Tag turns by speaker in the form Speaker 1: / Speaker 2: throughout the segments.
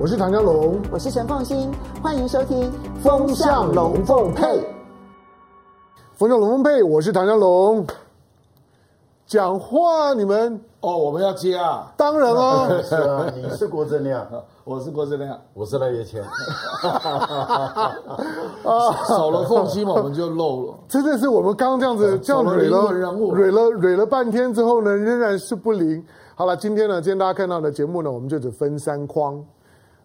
Speaker 1: 我是唐江龙，
Speaker 2: 我是陈凤新，欢迎收听《
Speaker 1: 风向龙凤配》。风向龙凤配，我是唐江龙。讲话你们
Speaker 3: 哦，我们要接啊！
Speaker 1: 当然哦，
Speaker 4: 是啊，你是郭正亮，
Speaker 3: 我是郭正亮，
Speaker 4: 我是赖月谦。
Speaker 3: 少了凤馨嘛，我们就漏了。
Speaker 1: 真的是我们刚刚这样子这样蕊了蕊了蕊了半天之后呢，仍然是不灵。好了，今天呢，今天大家看到的节目呢，我们就只分三框。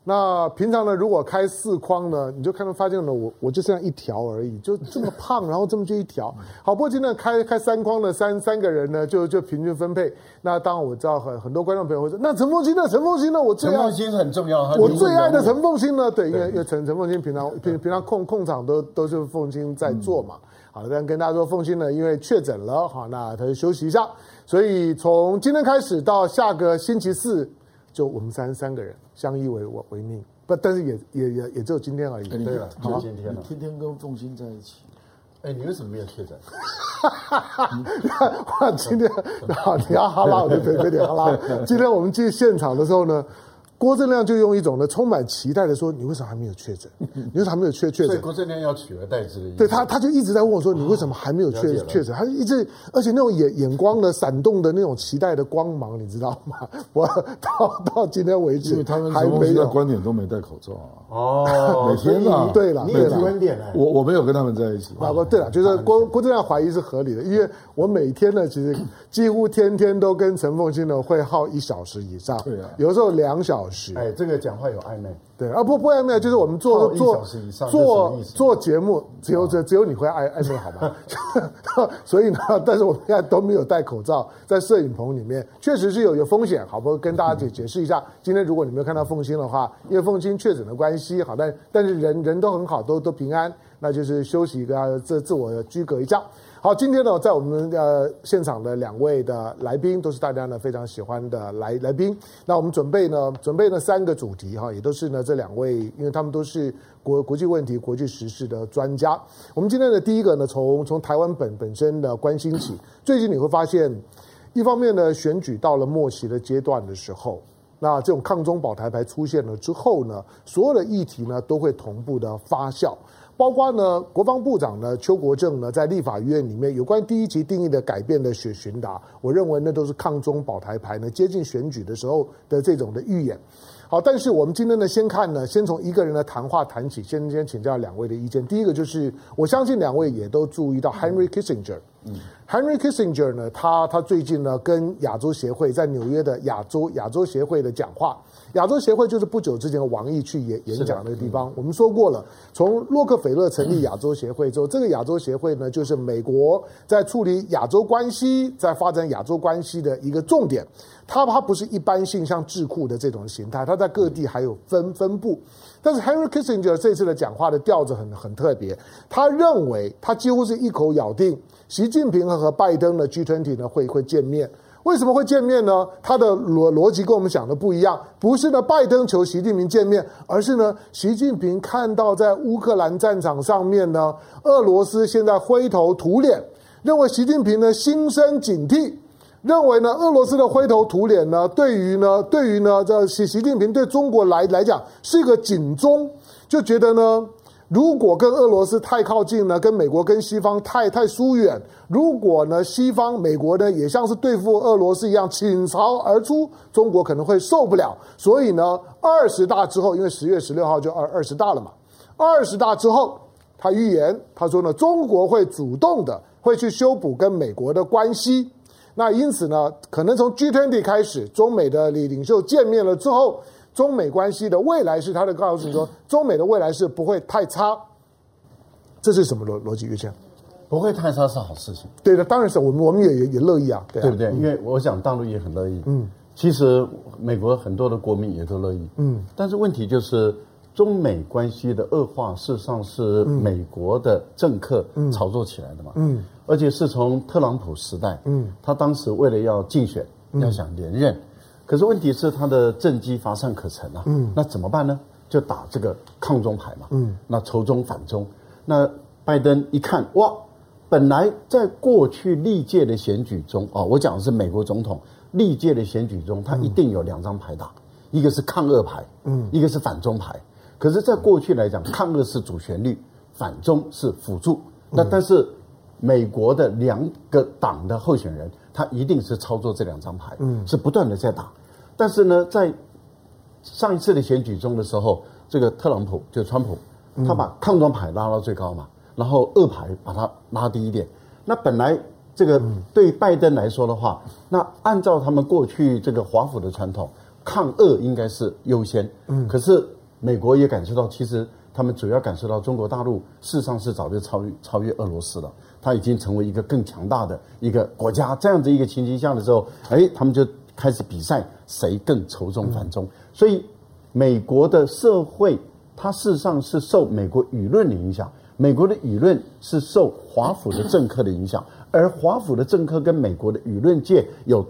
Speaker 1: 那平常呢，如果开四筐呢，你就看到发现了我我就这样一条而已，就这么胖，然后这么就一条。好，不过今天开开三筐的三三个人呢，就就平均分配。那当然我知道很很多观众朋友会说，那陈凤新呢？陈凤新呢？我最爱
Speaker 4: 陈凤馨很重要，
Speaker 1: 我最爱的陈凤新呢？对，因为因为陈陈凤新平常平平常控控场都都是凤新在做嘛。好，但跟大家说，凤新呢因为确诊了，好，那他就休息一下。所以从今天开始到下个星期四。就我们三三个人相依为我为命，不，但是也也也也只有今天而已。
Speaker 4: 对了，就今天了。
Speaker 3: 天天跟重心在一起，
Speaker 4: 哎，你为什么没有确诊？
Speaker 1: 我，今天啊，你要哈拉我就随便点哈拉。今天我们进现场的时候呢。郭正亮就用一种呢充满期待的说：“你为什么还没有确诊？你为什么还没有确确诊？”
Speaker 4: 所以郭正亮要取而代之的意思。
Speaker 1: 对他，他就一直在问我说：“你为什么还没有确确诊？”他就一直，而且那种眼眼光的闪动的那种期待的光芒，你知道吗？我到到今天为止，
Speaker 3: 因为他的观点都没戴口罩啊。哦，每天啊，
Speaker 1: 对了，
Speaker 4: 你有观点哎，
Speaker 3: 我我没有跟他们在一起。
Speaker 1: 啊不，对了，就是郭郭正亮怀疑是合理的，因为我每天呢，其实几乎天天都跟陈凤馨呢会耗一小时以上，对啊，有时候两小时。
Speaker 4: 哎，这个讲。话有暧昧，
Speaker 1: 对啊，不不暧昧，就是我们做做做做节目，只有只只有你会暧暧昧，好吧？所以呢，但是我们现在都没有戴口罩，在摄影棚里面，确实是有有风险，好不？跟大家解解释一下，今天如果你没有看到凤馨的话，因为凤馨确诊的关系，好，但但是人人都很好，都都平安，那就是休息一个自自我居隔一下。好，今天呢，在我们呃现场的两位的来宾都是大家呢非常喜欢的来来宾。那我们准备呢，准备了三个主题哈，也都是呢这两位，因为他们都是国国际问题、国际时事的专家。我们今天的第一个呢，从从台湾本本身的关心起。最近你会发现，一方面呢，选举到了末期的阶段的时候，那这种抗中保台牌出现了之后呢，所有的议题呢都会同步的发酵。包括呢，国防部长呢邱国正呢，在立法院里面有关第一级定义的改变的选询答，我认为那都是抗中保台牌呢，接近选举的时候的这种的预演。好，但是我们今天呢，先看呢，先从一个人的谈话谈起，先先请教两位的意见。第一个就是，我相信两位也都注意到 Henry Kissinger。嗯，Henry Kissinger 呢，他他最近呢，跟亚洲协会在纽约的亚洲亚洲协会的讲话。亚洲协会就是不久之前王毅去演演讲那个地方。我们说过了，从洛克菲勒成立亚洲协会之后，这个亚洲协会呢，就是美国在处理亚洲关系、在发展亚洲关系的一个重点。它它不是一般性像智库的这种形态，它在各地还有分分布。但是 Henry Kissinger 这次的讲话的调子很很特别，他认为他几乎是一口咬定，习近平和和拜登的 G20 呢会会见面。为什么会见面呢？他的逻逻辑跟我们想的不一样，不是呢拜登求习近平见面，而是呢习近平看到在乌克兰战场上面呢，俄罗斯现在灰头土脸，认为习近平呢心生警惕，认为呢俄罗斯的灰头土脸呢，对于呢对于呢这习习近平对中国来来讲是一个警钟，就觉得呢。如果跟俄罗斯太靠近呢，跟美国跟西方太太疏远；如果呢，西方美国呢也像是对付俄罗斯一样倾巢而出，中国可能会受不了。所以呢，二十大之后，因为十月十六号就二二十大了嘛，二十大之后，他预言他说呢，中国会主动的会去修补跟美国的关系。那因此呢，可能从 G20 开始，中美的领领袖见面了之后。中美关系的未来是他的告诉你说，中美的未来是不会太差，这是什么逻逻辑？岳谦，
Speaker 4: 不会太差是好事情。
Speaker 1: 对的，当然是我们我们也也也乐意啊，
Speaker 4: 对，啊对不对？因为我想大陆也很乐意。嗯，其实美国很多的国民也都乐意。嗯，但是问题就是中美关系的恶化，事实上是美国的政客炒作起来的嘛。嗯，而且是从特朗普时代，嗯，他当时为了要竞选，要想连任。可是问题是他的政绩乏善可陈啊，嗯，那怎么办呢？就打这个抗中牌嘛，嗯，那仇中反中，那拜登一看哇，本来在过去历届的选举中啊，我讲的是美国总统历届的选举中，他一定有两张牌打，一个是抗俄牌，嗯，一个是反中牌。可是，在过去来讲，抗俄是主旋律，反中是辅助。那但是，美国的两个党的候选人，他一定是操作这两张牌，嗯，是不断的在打。但是呢，在上一次的选举中的时候，这个特朗普就川普，他把抗中牌拉到最高嘛，然后二牌把它拉低一点。那本来这个对拜登来说的话，那按照他们过去这个华府的传统，抗俄应该是优先。嗯，可是美国也感受到，其实他们主要感受到中国大陆事实上是早就超越超越俄罗斯了，它已经成为一个更强大的一个国家。这样子一个情形下的时候，哎，他们就开始比赛谁更仇中反中。所以美国的社会，它事实上是受美国舆论的影响。美国的舆论是受华府的政客的影响，而华府的政客跟美国的舆论界有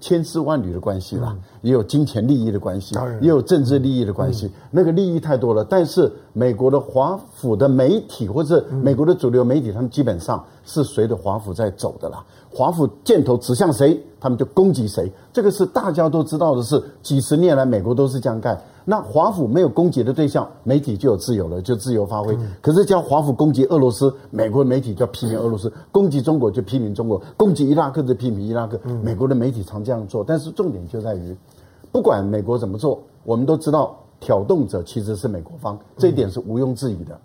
Speaker 4: 千丝万缕的关系啦，也有金钱利益的关系，也有政治利益的关系。那个利益太多了，但是美国的华府的媒体或者美国的主流媒体，他们基本上是随着华府在走的啦。华府箭头指向谁，他们就攻击谁，这个是大家都知道的事。几十年来，美国都是这样干。那华府没有攻击的对象，媒体就有自由了，就自由发挥。可是，叫华府攻击俄罗斯，美国的媒体就要批评俄罗斯；攻击中国就批评中国；攻击伊拉克就批评伊拉克。美国的媒体常这样做，但是重点就在于，不管美国怎么做，我们都知道挑动者其实是美国方，这一点是毋庸置疑的，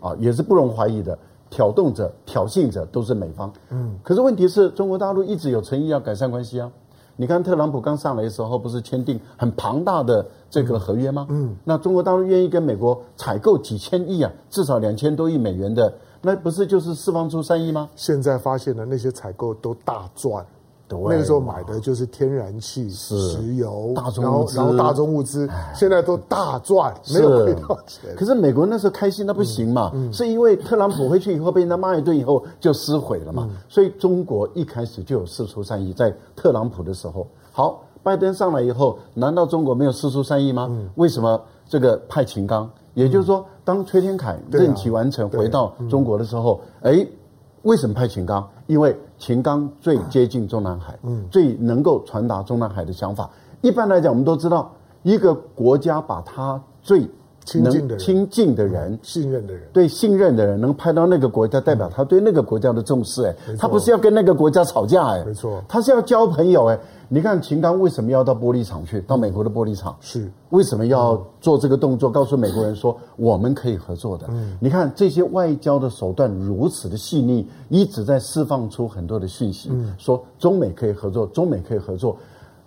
Speaker 4: 啊，也是不容怀疑的。挑动者、挑衅者都是美方。嗯，可是问题是中国大陆一直有诚意要改善关系啊。你看特朗普刚上来的时候，不是签订很庞大的这个合约吗？嗯，那中国大陆愿意跟美国采购几千亿啊，至少两千多亿美元的，那不是就是释放出善意吗？
Speaker 1: 现在发现的那些采购都大赚。那个时候买的就是天然气、石油，然后然后大宗物资，现在都大赚，没有亏到钱。
Speaker 4: 可是美国那时候开心，那不行嘛，是因为特朗普回去以后被人家骂一顿以后就撕毁了嘛。所以中国一开始就有四出善意，在特朗普的时候。好，拜登上来以后，难道中国没有四出善意吗？为什么这个派秦刚？也就是说，当崔天凯任期完成回到中国的时候，哎。为什么派秦刚？因为秦刚最接近中南海，嗯，最能够传达中南海的想法。一般来讲，我们都知道，一个国家把它最亲近的亲近的人、
Speaker 1: 信任的人，
Speaker 4: 对信任的人，能派到那个国家，代表他对那个国家的重视。哎，他不是要跟那个国家吵架，哎，
Speaker 1: 没错，
Speaker 4: 他是要交朋友。哎，你看秦刚为什么要到玻璃厂去？到美国的玻璃厂
Speaker 1: 是
Speaker 4: 为什么要做这个动作？告诉美国人说我们可以合作的。嗯，你看这些外交的手段如此的细腻，一直在释放出很多的讯息，说中美可以合作，中美可以合作。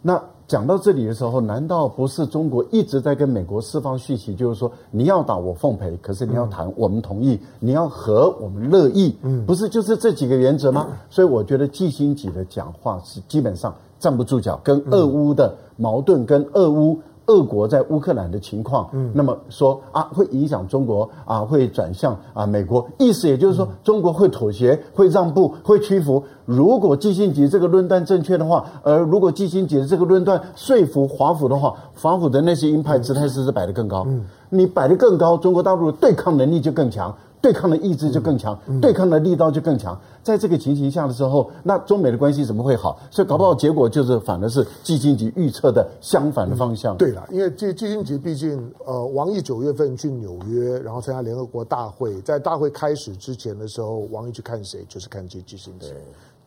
Speaker 4: 那。讲到这里的时候，难道不是中国一直在跟美国释放讯息？就是说，你要打我奉陪，可是你要谈我们同意，你要和我们乐意，嗯，不是就是这几个原则吗？所以我觉得季新杰的讲话是基本上站不住脚，跟俄乌的矛盾，跟俄乌。俄国在乌克兰的情况，嗯，那么说啊，会影响中国啊，会转向啊美国，意思也就是说，中国会妥协，会让步，会屈服。如果季辛格这个论断正确的话，而如果季辛吉的这个论断说服华府的话，华府的那些鹰派姿态是不是摆得更高？嗯，你摆得更高，中国大陆的对抗能力就更强。对抗的意志就更强，对抗的力道就更强。在这个情形下的时候，那中美的关系怎么会好？所以搞不好结果就是反而是季辛吉预测的相反的方向。
Speaker 1: 对了，因为季季辛吉毕竟呃，王毅九月份去纽约，然后参加联合国大会，在大会开始之前的时候，王毅去看谁？就是看季季辛吉，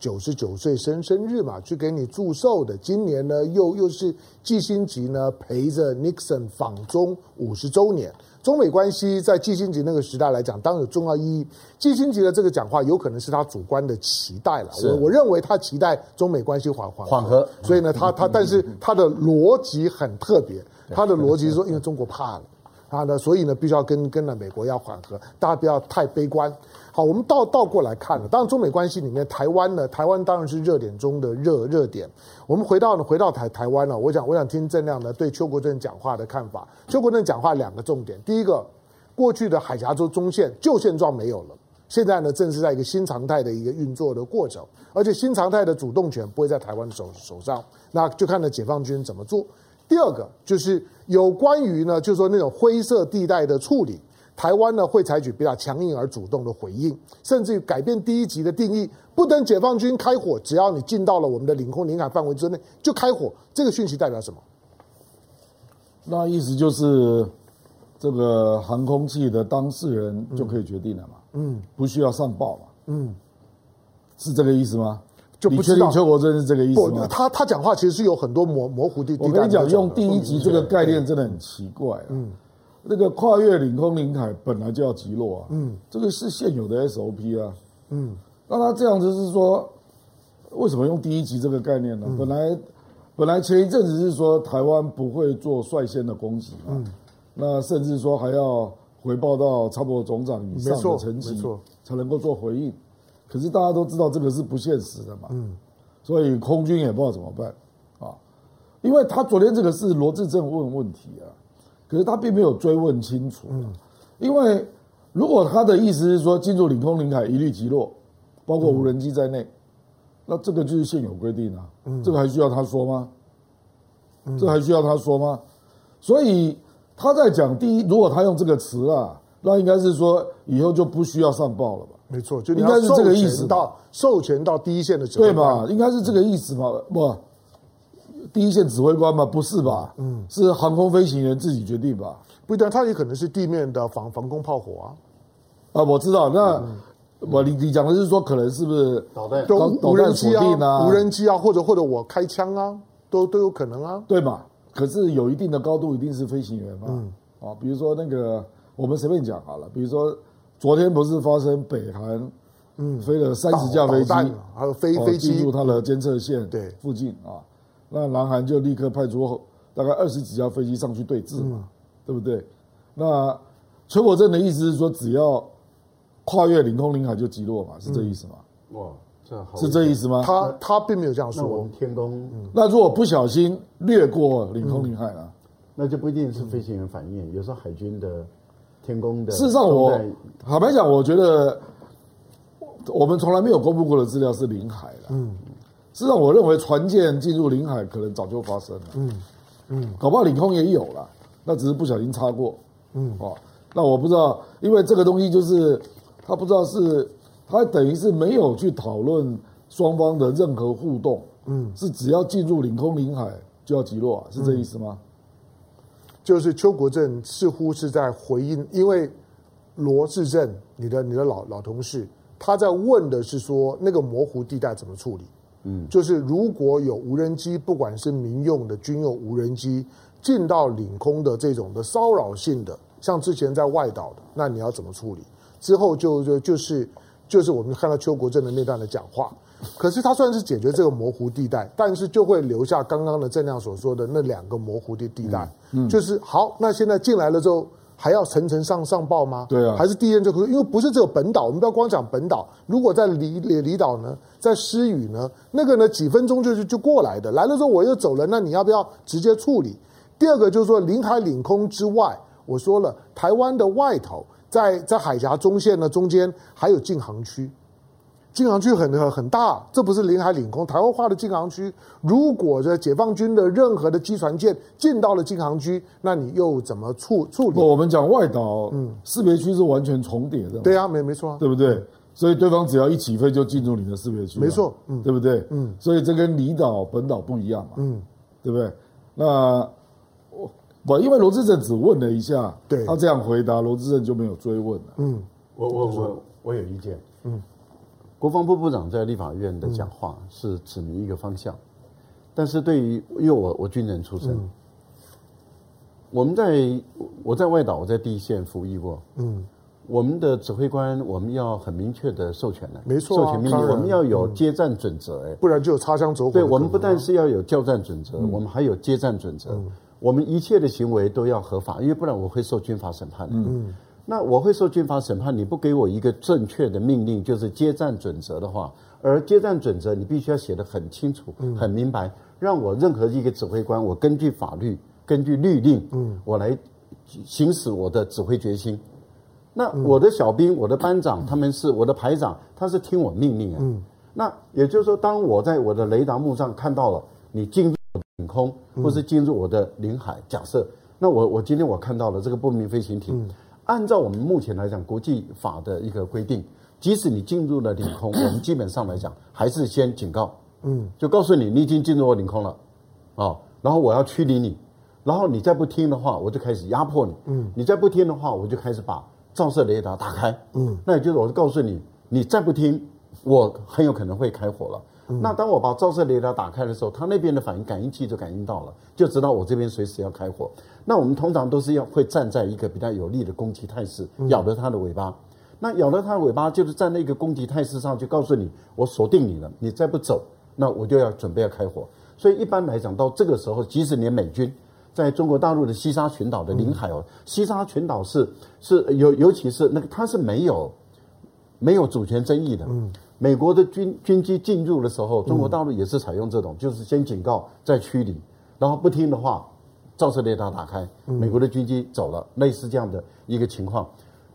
Speaker 1: 九十九岁生生日嘛，去给你祝寿的。今年呢，又又是季辛吉呢陪着 Nixon 访中五十周年。中美关系在季辛格那个时代来讲，当然有重要意义。季辛格的这个讲话，有可能是他主观的期待了。我我认为他期待中美关系缓缓
Speaker 4: 缓和，
Speaker 1: 所以呢，他他但是他的逻辑很特别，他的逻辑是说，因为中国怕了，啊呢，所以呢，必须要跟跟了美国要缓和，大家不要太悲观。好，我们倒倒过来看了。当然，中美关系里面，台湾呢，台湾当然是热点中的热热点。我们回到呢，回到台台湾了。我想，我想听郑亮呢对邱国正讲话的看法。邱国正讲话两个重点：第一个，过去的海峡中中线旧现状没有了，现在呢正是在一个新常态的一个运作的过程，而且新常态的主动权不会在台湾手手上，那就看着解放军怎么做。第二个就是有关于呢，就是说那种灰色地带的处理。台湾呢会采取比较强硬而主动的回应，甚至于改变第一级的定义，不等解放军开火，只要你进到了我们的领空领海范围之内就开火。这个讯息代表什么？
Speaker 3: 那意思就是这个航空器的当事人就可以决定了嘛？嗯，不需要上报嘛？嗯，是这个意思吗？就不确定邱国正是这个意思吗？
Speaker 1: 他他讲话其实是有很多模模糊的地。
Speaker 3: 我跟你讲，用第一级这个概念真的很奇怪啊。嗯，那个跨越领空领海本来就要击落啊。嗯，这个是现有的 SOP 啊。嗯，那他这样子是说，为什么用第一级这个概念呢？本来本来前一阵子是说台湾不会做率先的攻击啊。嗯，那甚至说还要回报到差不多总长以上的层级，才能够做回应。可是大家都知道这个是不现实的嘛，嗯，所以空军也不知道怎么办啊，因为他昨天这个是罗志正问问题啊，可是他并没有追问清楚，嗯，因为如果他的意思是说进入领空领海一律击落，包括无人机在内，那这个就是现有规定啊，嗯，这个还需要他说吗？这还需要他说吗？所以他在讲第一，如果他用这个词啊，那应该是说以后就不需要上报了吧。
Speaker 1: 没错，就应该是这个意思。到授权到第一线的指挥官，
Speaker 3: 对吧？应该是这个意思吧？不，第一线指挥官吗？不是吧？嗯，是航空飞行员自己决定吧？
Speaker 1: 不一定，他也可能是地面的防防空炮火啊。
Speaker 3: 啊，我知道。那我你你讲的是说，可能是不是
Speaker 4: 导弹、
Speaker 1: 无人机啊？无人机啊，或者或者我开枪啊，都都有可能啊，
Speaker 3: 对嘛？可是有一定的高度，一定是飞行员嘛？嗯，啊，比如说那个，我们随便讲好了，比如说。昨天不是发生北韩，嗯，飞了三十架飞机，
Speaker 1: 还有飞飞机
Speaker 3: 进入它的监测线对附近啊，那南韩就立刻派出大概二十几架飞机上去对峙嘛，对不对？那崔国正的意思是说，只要跨越领空领海就击落嘛，是这意思吗？
Speaker 4: 哇，这好，
Speaker 3: 是这意思吗？
Speaker 1: 他他并没有这样说。
Speaker 4: 我们天宫，
Speaker 3: 那如果不小心掠过领空领海了，
Speaker 4: 那就不一定是飞行员反应，有时候海军的。天宫的。
Speaker 3: 事实上，我坦白讲，我觉得我们从来没有公布过的资料是领海的。嗯，事实上，我认为船舰进入领海可能早就发生了。嗯嗯，搞不好领空也有了，那只是不小心擦过。嗯哦，那我不知道，因为这个东西就是他不知道是他等于是没有去讨论双方的任何互动。嗯，是只要进入领空领海就要击落，是这意思吗？嗯
Speaker 1: 就是邱国正似乎是在回应，因为罗志政，你的你的老老同事，他在问的是说那个模糊地带怎么处理？嗯，就是如果有无人机，不管是民用的、军用无人机进到领空的这种的骚扰性的，像之前在外岛的，那你要怎么处理？之后就就就是就是我们看到邱国正的那段的讲话。可是他算是解决这个模糊地带，但是就会留下刚刚的郑亮所说的那两个模糊的地带，嗯，就是好，那现在进来了之后还要层层上上报吗？
Speaker 3: 对啊，
Speaker 1: 还是第一任就可以？因为不是只有本岛，我们不要光讲本岛，如果在离离离岛呢，在失语呢，那个呢几分钟就就过来的，来了之后我又走了，那你要不要直接处理？第二个就是说领海领空之外，我说了，台湾的外头在在海峡中线呢中间还有禁航区。禁航区很很大，这不是领海领空，台湾划的禁航区。如果这解放军的任何的机船舰进到了禁航区，那你又怎么处处理？
Speaker 3: 我们讲外岛，嗯，识别区是完全重叠的。
Speaker 1: 对啊，没没错啊，
Speaker 3: 对不对？所以对方只要一起飞就进入你的识别区，
Speaker 1: 没错，嗯，
Speaker 3: 对不对？嗯，所以这跟离岛本岛不一样嘛，嗯，对不对？那我我因为罗志政只问了一下，对，他这样回答，罗志正就没有追问了。
Speaker 4: 嗯，我我我我有意见，嗯。国防部部长在立法院的讲话是指明一个方向，但是对于因为我我军人出身，我们在我在外岛我在第一线服役过，嗯，我们的指挥官我们要很明确的授权的，
Speaker 1: 没错，
Speaker 4: 授权命令，我们要有接战准则，哎，
Speaker 1: 不然就有擦枪走火。
Speaker 4: 对，我们不但是要有交战准则，我们还有接战准则，我们一切的行为都要合法，因为不然我会受军法审判的。嗯。那我会受军法审判，你不给我一个正确的命令，就是接战准则的话，而接战准则你必须要写得很清楚、很明白，让我任何一个指挥官，我根据法律、根据律令，嗯，我来行使我的指挥决心。那我的小兵、我的班长，他们是我的排长，他是听我命令啊。那也就是说，当我在我的雷达幕上看到了你进入我的领空，或是进入我的领海，假设，那我我今天我看到了这个不明飞行体。按照我们目前来讲，国际法的一个规定，即使你进入了领空，我们基本上来讲还是先警告，嗯，就告诉你你已经进入我领空了，啊，然后我要驱离你，然后你再不听的话，我就开始压迫你。嗯，你再不听的话，我就开始把照射雷达打开。嗯，那也就是我就告诉你，你再不听，我很有可能会开火了。嗯，那当我把照射雷达打开的时候，它那边的反应感应器就感应到了，就知道我这边随时要开火。那我们通常都是要会站在一个比较有利的攻击态势，咬着它的尾巴。那咬着它的尾巴，就是在那个攻击态势上，就告诉你，我锁定你了，你再不走，那我就要准备要开火。所以一般来讲，到这个时候，即使连美军在中国大陆的西沙群岛的领海哦，西沙群岛是是尤尤其是那个它是没有没有主权争议的。嗯，美国的军军机进入的时候，中国大陆也是采用这种，就是先警告再驱离，然后不听的话，照射雷达打开，美国的军机走了，类似这样的一个情况。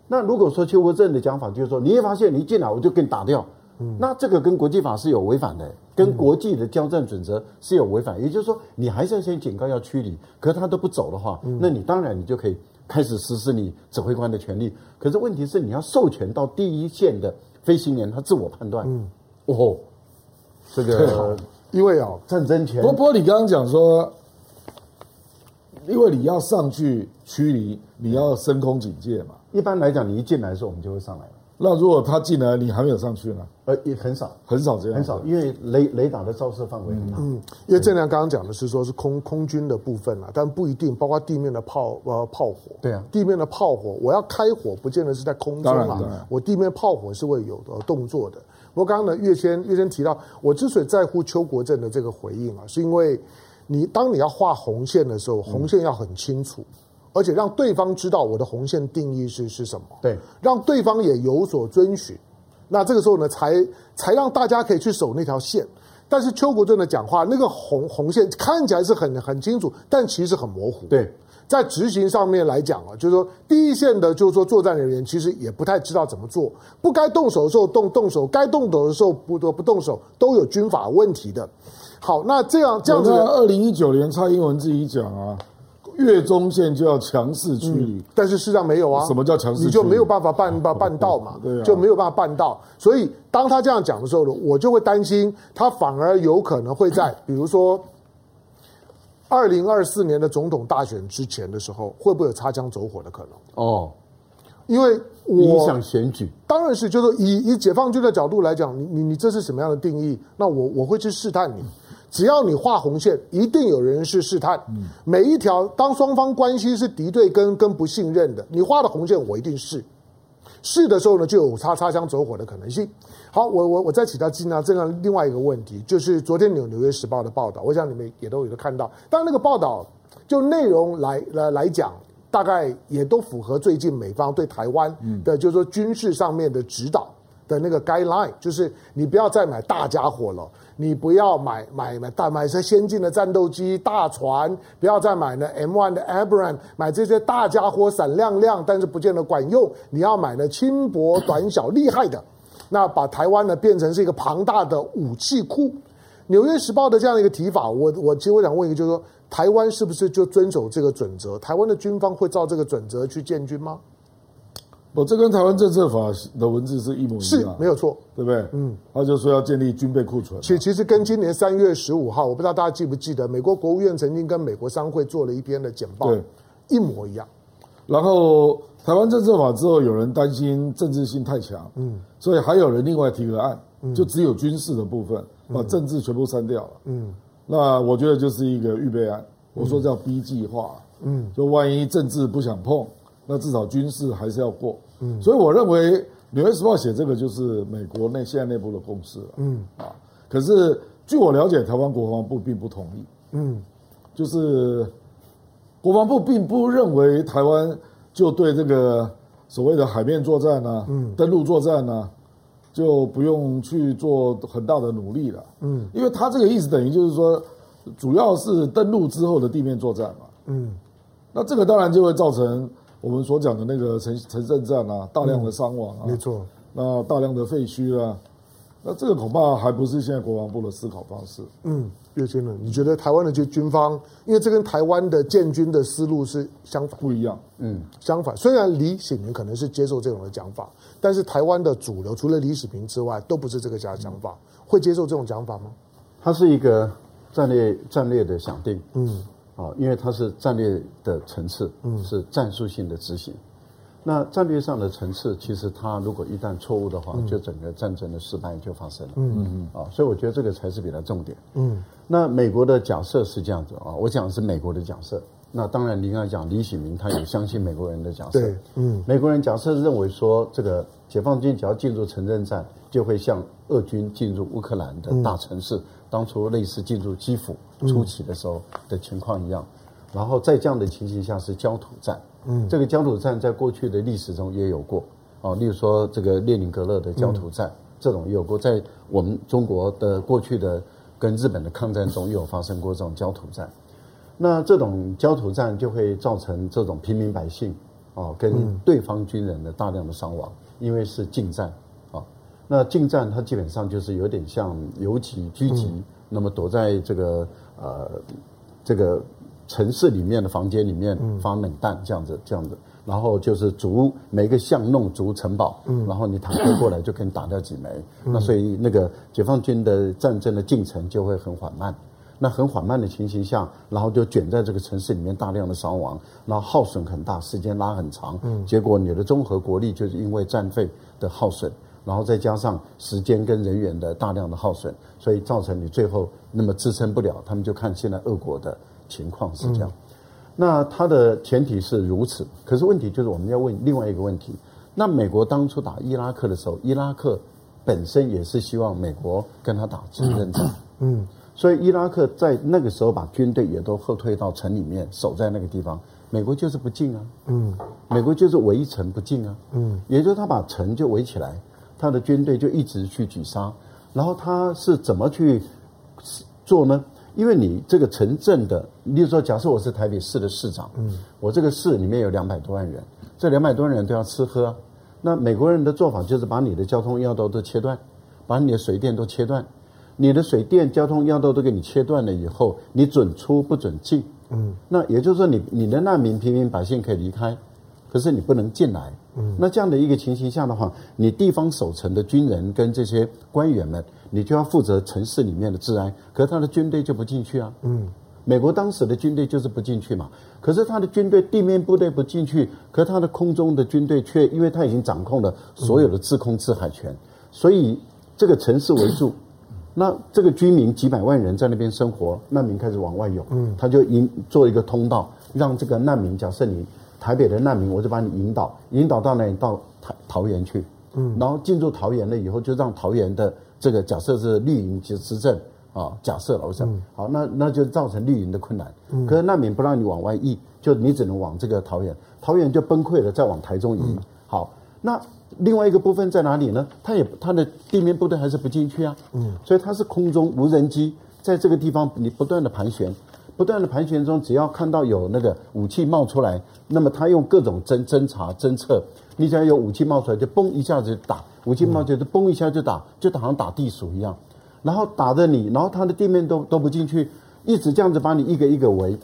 Speaker 4: 那如果说邱国正的讲法就是说，你一发现你一进来我就给你打掉。嗯，那这个跟国际法是有违反的，跟国际的交战准则是有违反。也就是说，你还是要先警告要驱离，可是他都不走的话，那你当然你就可以开始实施你指挥官的权利。可是问题是，你要授权到第一线的飞行员他自我判断。嗯，哦，这个
Speaker 1: 因为啊
Speaker 3: 战争前，不过你刚刚讲说，因为你要上去驱离，你要升空警戒嘛。
Speaker 4: 一般来讲，你一进来的时候，我们就会上来了。
Speaker 3: 那如果他进来，你还没有上去呢？
Speaker 4: 呃，也很少，
Speaker 3: 很少这样，
Speaker 4: 很少，因为雷雷达的照射范围很大。
Speaker 1: 嗯，因为郑亮刚刚讲的是说是空空军的部分啊，但不一定，包括地面的炮呃炮火。
Speaker 4: 对啊，
Speaker 1: 地面的炮火，我要开火，不见得是在空中嘛，我地面炮火是会有的动作的。不过刚刚呢，岳先岳先提到，我之所以在乎邱国正的这个回应啊，是因为你当你要画红线的时候，红线要很清楚。嗯而且让对方知道我的红线定义是是什么，
Speaker 4: 对，
Speaker 1: 让对方也有所遵循，那这个时候呢，才才让大家可以去守那条线。但是邱国正的讲话，那个红红线看起来是很很清楚，但其实很模糊。
Speaker 4: 对，
Speaker 1: 在执行上面来讲啊，就是说第一线的，就是说作战人员其实也不太知道怎么做，不该动手的时候动动手，该动手的时候不不动手，都有军法问题的。好，那这样这样子，
Speaker 3: 二零一九年蔡英文自己讲啊。越中线就要强势驱离，
Speaker 1: 但是事实上没有啊。
Speaker 3: 什么叫强势？
Speaker 1: 你就没有办法办办办到嘛？对，就没有办法办到。所以当他这样讲的时候呢，我就会担心他反而有可能会在 比如说二零二四年的总统大选之前的时候，会不会有擦枪走火的可能？哦，因为我
Speaker 4: 影响选举，
Speaker 1: 当然是就是以以解放军的角度来讲，你你你这是什么样的定义？那我我会去试探你。只要你画红线，一定有人是试探。每一条，当双方关系是敌对跟跟不信任的，你画的红线我一定试。试的时候呢，就有擦擦枪走火的可能性。好，我我我再提到今天这样另外一个问题，就是昨天纽纽约时报的报道，我想你们也都有看到。但那个报道就内容来来来讲，大概也都符合最近美方对台湾的，就是说军事上面的指导的那个 guideline，就是你不要再买大家伙了。你不要买买买大买些先进的战斗机、大船，不要再买呢 M1 的 Abram，买这些大家伙闪亮亮，但是不见得管用。你要买呢轻薄短小厉害的，那把台湾呢变成是一个庞大的武器库。纽约时报的这样一个提法，我我其实我想问一个，就是说台湾是不是就遵守这个准则？台湾的军方会照这个准则去建军吗？
Speaker 3: 不，这跟台湾政策法的文字是一模一样，
Speaker 1: 是没有错，
Speaker 3: 对不对？嗯，他就说要建立军备库存。
Speaker 1: 其其实跟今年三月十五号，我不知道大家记不记得，美国国务院曾经跟美国商会做了一篇的简报，对，一模一样。
Speaker 3: 然后台湾政策法之后，有人担心政治性太强，嗯，所以还有人另外提个案，就只有军事的部分，把政治全部删掉了，嗯，那我觉得就是一个预备案，我说叫 B 计划，嗯，就万一政治不想碰。那至少军事还是要过，嗯，所以我认为《纽约时报》写这个就是美国内现在内部的共识了，嗯。啊。可是据我了解，台湾国防部并不同意，嗯，就是国防部并不认为台湾就对这个所谓的海面作战呢，嗯，登陆作战呢，就不用去做很大的努力了，嗯，因为他这个意思等于就是说，主要是登陆之后的地面作战嘛，嗯，那这个当然就会造成。我们所讲的那个城城镇战啊，大量的伤亡啊，
Speaker 1: 没错，
Speaker 3: 那大量的废墟啊，那这个恐怕还不是现在国防部的思考方式。
Speaker 1: 嗯，岳先生，你觉得台湾的军军方，因为这跟台湾的建军的思路是相反，
Speaker 3: 不一样。
Speaker 1: 嗯，相反，虽然李喜明可能是接受这种的讲法，但是台湾的主流除了李喜明之外，都不是这个家讲法，嗯，会接受这种讲法吗？
Speaker 4: 它是一个战略战略的想定。嗯。啊，因为它是战略的层次，是战术性的执行。那战略上的层次，其实它如果一旦错误的话，就整个战争的失败就发生了。嗯嗯啊，所以我觉得这个才是比较重点。嗯，那美国的假设是这样子啊，我讲的是美国的假设。那当然，你刚才讲李喜明，他也相信美国人的假设。嗯，美国人假设认为说，这个解放军只要进入城镇战，就会像俄军进入乌克兰的大城市，当初类似进入基辅初期的时候的情况一样。然后在这样的情形下是焦土战。嗯，这个焦土战在过去的历史中也有过啊，例如说这个列宁格勒的焦土战，这种也有过，在我们中国的过去的跟日本的抗战中，也有发生过这种焦土战。那这种焦土战就会造成这种平民百姓啊跟对方军人的大量的伤亡，因为是近战啊。那近战它基本上就是有点像游击狙击，那么躲在这个呃这个。城市里面的房间里面发冷弹这样子，这样子，然后就是逐每个巷弄逐城堡，然后你坦克过来就可以打掉几枚，那所以那个解放军的战争的进程就会很缓慢，那很缓慢的情形下，然后就卷在这个城市里面大量的伤亡，然后耗损很大，时间拉很长，结果你的综合国力就是因为战费的耗损，然后再加上时间跟人员的大量的耗损，所以造成你最后那么支撑不了，他们就看现在俄国的。情况是这样，那它的前提是如此，可是问题就是我们要问另外一个问题：那美国当初打伊拉克的时候，伊拉克本身也是希望美国跟他打城镇战，嗯，所以伊拉克在那个时候把军队也都后退到城里面，守在那个地方，美国就是不进啊，嗯，美国就是围城不进啊，嗯，也就是他把城就围起来，他的军队就一直去举杀，然后他是怎么去做呢？因为你这个城镇的，例如说，假设我是台北市的市长，嗯，我这个市里面有两百多万人，这两百多万人都要吃喝，那美国人的做法就是把你的交通要道都切断，把你的水电都切断，你的水电交通要道都给你切断了以后，你准出不准进，嗯，那也就是说你，你你的难民平民百姓可以离开，可是你不能进来，嗯，那这样的一个情形下的话，你地方守城的军人跟这些官员们。你就要负责城市里面的治安，可是他的军队就不进去啊。嗯，美国当时的军队就是不进去嘛。可是他的军队地面部队不进去，可是他的空中的军队却，因为他已经掌控了所有的制空制海权，所以这个城市为住，那这个居民几百万人在那边生活，难民开始往外涌。嗯，他就引做一个通道，让这个难民，假设你台北的难民，我就把你引导，引导到哪里？到桃桃园去。嗯，然后进入桃园了以后，就让桃园的。这个假设是绿营执执政啊，假设了我想，好，那那就造成绿营的困难。可是难民不让你往外移，就你只能往这个桃园，桃园就崩溃了，再往台中移。好，那另外一个部分在哪里呢？他也他的地面部队还是不进去啊。嗯，所以他是空中无人机在这个地方你不断的盘旋，不断的盘旋中，只要看到有那个武器冒出来，那么他用各种侦侦查侦测，你只要有武器冒出来，就嘣一下子就打。武器冒出来就嘣一下就打，就打像打地鼠一样，然后打着你，然后他的地面都都不进去，一直这样子把你一个一个围，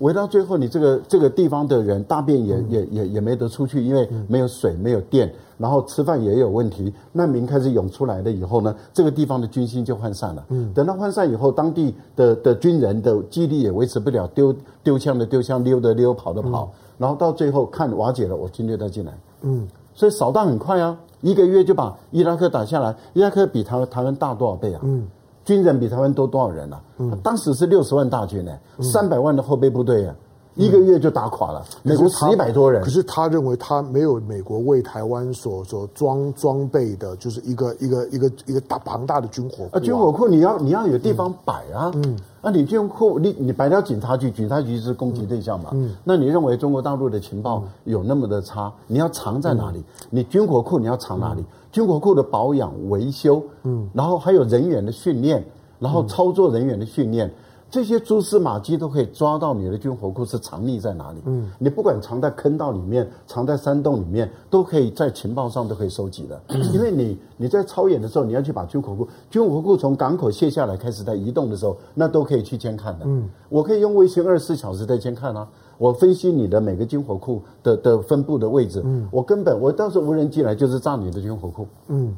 Speaker 4: 围到最后你这个这个地方的人大便也也也也没得出去，因为没有水没有电，然后吃饭也有问题。难民开始涌出来了以后呢，这个地方的军心就涣散了。嗯，等到涣散以后，当地的的军人的纪律也维持不了，丢丢枪的丢枪，溜的溜，跑的跑，然后到最后看瓦解了，我军队再进来。嗯，所以扫荡很快啊。一个月就把伊拉克打下来，伊拉克比台湾台湾大多少倍啊？嗯，军人比台湾多多少人啊？嗯，当时是六十万大军呢，三百万的后备部队啊。一个月就打垮了美国死一百多人，
Speaker 1: 可是他认为他没有美国为台湾所所装装备的，就是一个一个一个一个大庞大的军火库啊，
Speaker 4: 军火库你要你要有地方摆啊，嗯，啊你军火库你你摆到警察局，警察局是攻击对象嘛，嗯，那你认为中国大陆的情报有那么的差？你要藏在哪里？你军火库你要藏哪里？军火库的保养维修，嗯，然后还有人员的训练，然后操作人员的训练。这些蛛丝马迹都可以抓到你的军火库是藏匿在哪里。嗯，你不管藏在坑道里面，藏在山洞里面，都可以在情报上都可以收集的。因为你你在操演的时候，你要去把军火库，军火库从港口卸下来开始在移动的时候，那都可以去监看的。嗯，我可以用卫星二十四小时在监看啊。我分析你的每个军火库的的分布的位置。嗯，我根本我当时无人机来就是炸你的军火库。嗯，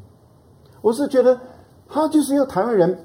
Speaker 4: 我是觉得他就是要台湾人。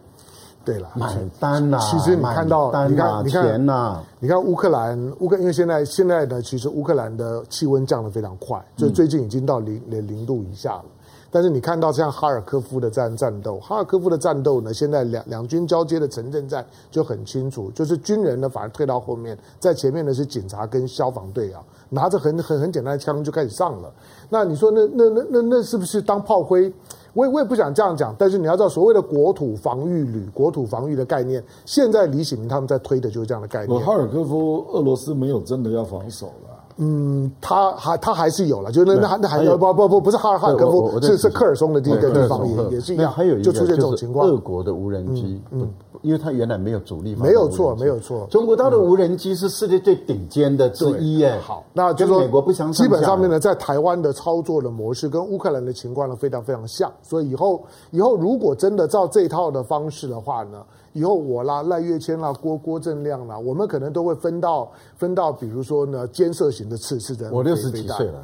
Speaker 1: 对了，
Speaker 4: 买单呐、啊，
Speaker 1: 其实你看到，
Speaker 4: 啊、
Speaker 1: 你看，你看，
Speaker 4: 钱呐，
Speaker 1: 你看乌克兰，乌克，因为现在现在呢，其实乌克兰的气温降得非常快，就最近已经到零零零度以下了。但是你看到像哈尔科夫的战战斗，哈尔科夫的战斗呢，现在两两军交接的城镇战就很清楚，就是军人呢反而退到后面，在前面的是警察跟消防队啊，拿着很很很简单的枪就开始上了。那你说那那那那那是不是当炮灰？我也我也不想这样讲，但是你要知道，所谓的国土防御旅、国土防御的概念，现在李喜明他们在推的就是这样的概念。
Speaker 3: 哈尔科夫，俄罗斯没有真的要防守了。
Speaker 1: 嗯，他还他还是有了，就那那那还有不不不不是哈尔哈尔科夫，是是科尔松的这个地方也也是一样，
Speaker 4: 还有
Speaker 1: 就出现这种情况。
Speaker 4: 俄国的无人机，嗯，因为它原来没有主力，
Speaker 1: 没有错，没有错。
Speaker 4: 中国它的无人机是世界最顶尖的之一，哎，
Speaker 1: 好，那就说美国不相基本上面呢，在台湾的操作的模式跟乌克兰的情况呢非常非常像，所以以后以后如果真的照这套的方式的话呢。以后我啦，赖月谦啦，郭郭正亮啦，我们可能都会分到分到，比如说呢，肩射型的刺刺的。
Speaker 4: 我六十几岁了，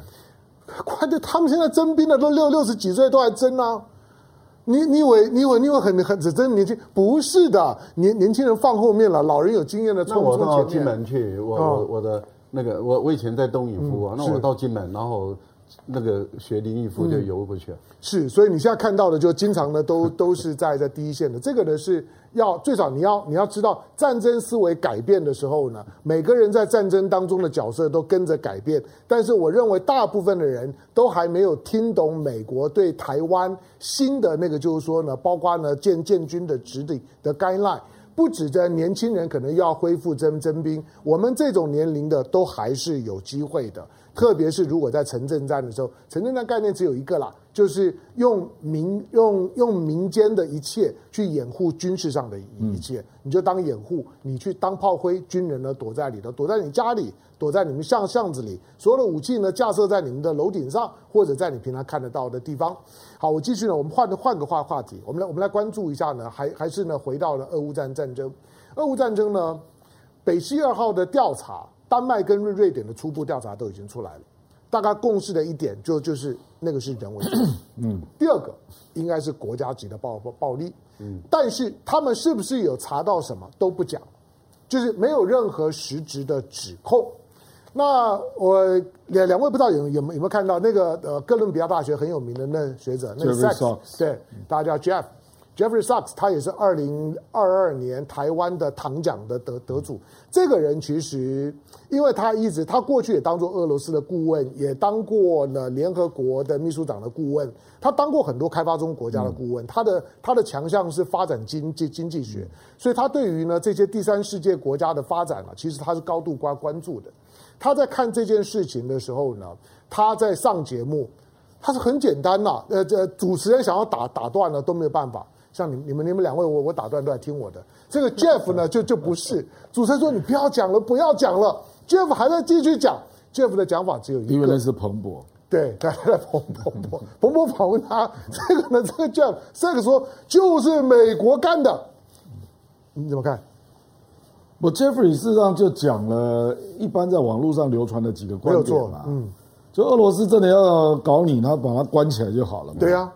Speaker 1: 快点，他们现在征兵的都六六十几岁都还征啊！你你以为你以为你以为很很只征年轻？不是的，年年轻人放后面了，老人有经验的冲冲前面。
Speaker 4: 那我到金门去，我我我的那个我我以前在东引夫啊，嗯、那我到金门，然后。那个学林毅夫就游过去了，
Speaker 1: 嗯，是，所以你现在看到的就经常呢都 都是在在第一线的。这个呢是要最少你要你要知道，战争思维改变的时候呢，每个人在战争当中的角色都跟着改变。但是我认为大部分的人都还没有听懂美国对台湾新的那个，就是说呢，包括呢建建军的指令的 guideline，不止在年轻人可能要恢复征征兵，我们这种年龄的都还是有机会的。特别是如果在城镇战的时候，城镇战概念只有一个啦，就是用民用用民间的一切去掩护军事上的一切，你就当掩护，你去当炮灰，军人呢躲在里头，躲在你家里，躲在你们巷巷子里，所有的武器呢架设在你们的楼顶上，或者在你平常看得到的地方。好，我继续呢，我们换换个话话题，我们来我们来关注一下呢，还还是呢回到了俄乌战战争，俄乌战争呢，北溪二号的调查。丹麦跟瑞瑞典的初步调查都已经出来了，大概共识的一点就就是那个是人为的，嗯，第二个应该是国家级的暴暴暴力，嗯，但是他们是不是有查到什么都不讲，就是没有任何实质的指控。那我两两位不知道有有没有没有看到那个呃哥伦比亚大学很有名的那学者那个 Sachs 对，大家叫 Jeff。Jeffrey Sachs，他也是二零二二年台湾的唐奖的得得主。这个人其实，因为他一直，他过去也当过俄罗斯的顾问，也当过了联合国的秘书长的顾问，他当过很多开发中国家的顾问。他的他的强项是发展经济经济学，所以他对于呢这些第三世界国家的发展啊，其实他是高度关关注的。他在看这件事情的时候呢，他在上节目，他是很简单呐，呃，这主持人想要打打断了都没有办法。像你你们你们两位，我我打断都在听我的。这个 Jeff 呢，就就不是主持人说，你不要讲了，不要讲了。Jeff 还在继续讲，Jeff 的讲法只有一个，
Speaker 3: 因为那是彭博。
Speaker 1: 对，他在彭彭博，彭博访问他，这个呢，这个 Jeff 这个说就是美国干的，你怎么看？
Speaker 3: 我 Jeffrey 事实上就讲了一般在网络上流传的几个观点嘛，嗯，就俄罗斯真的要搞你，他把他关起来就好了嘛。
Speaker 1: 对呀。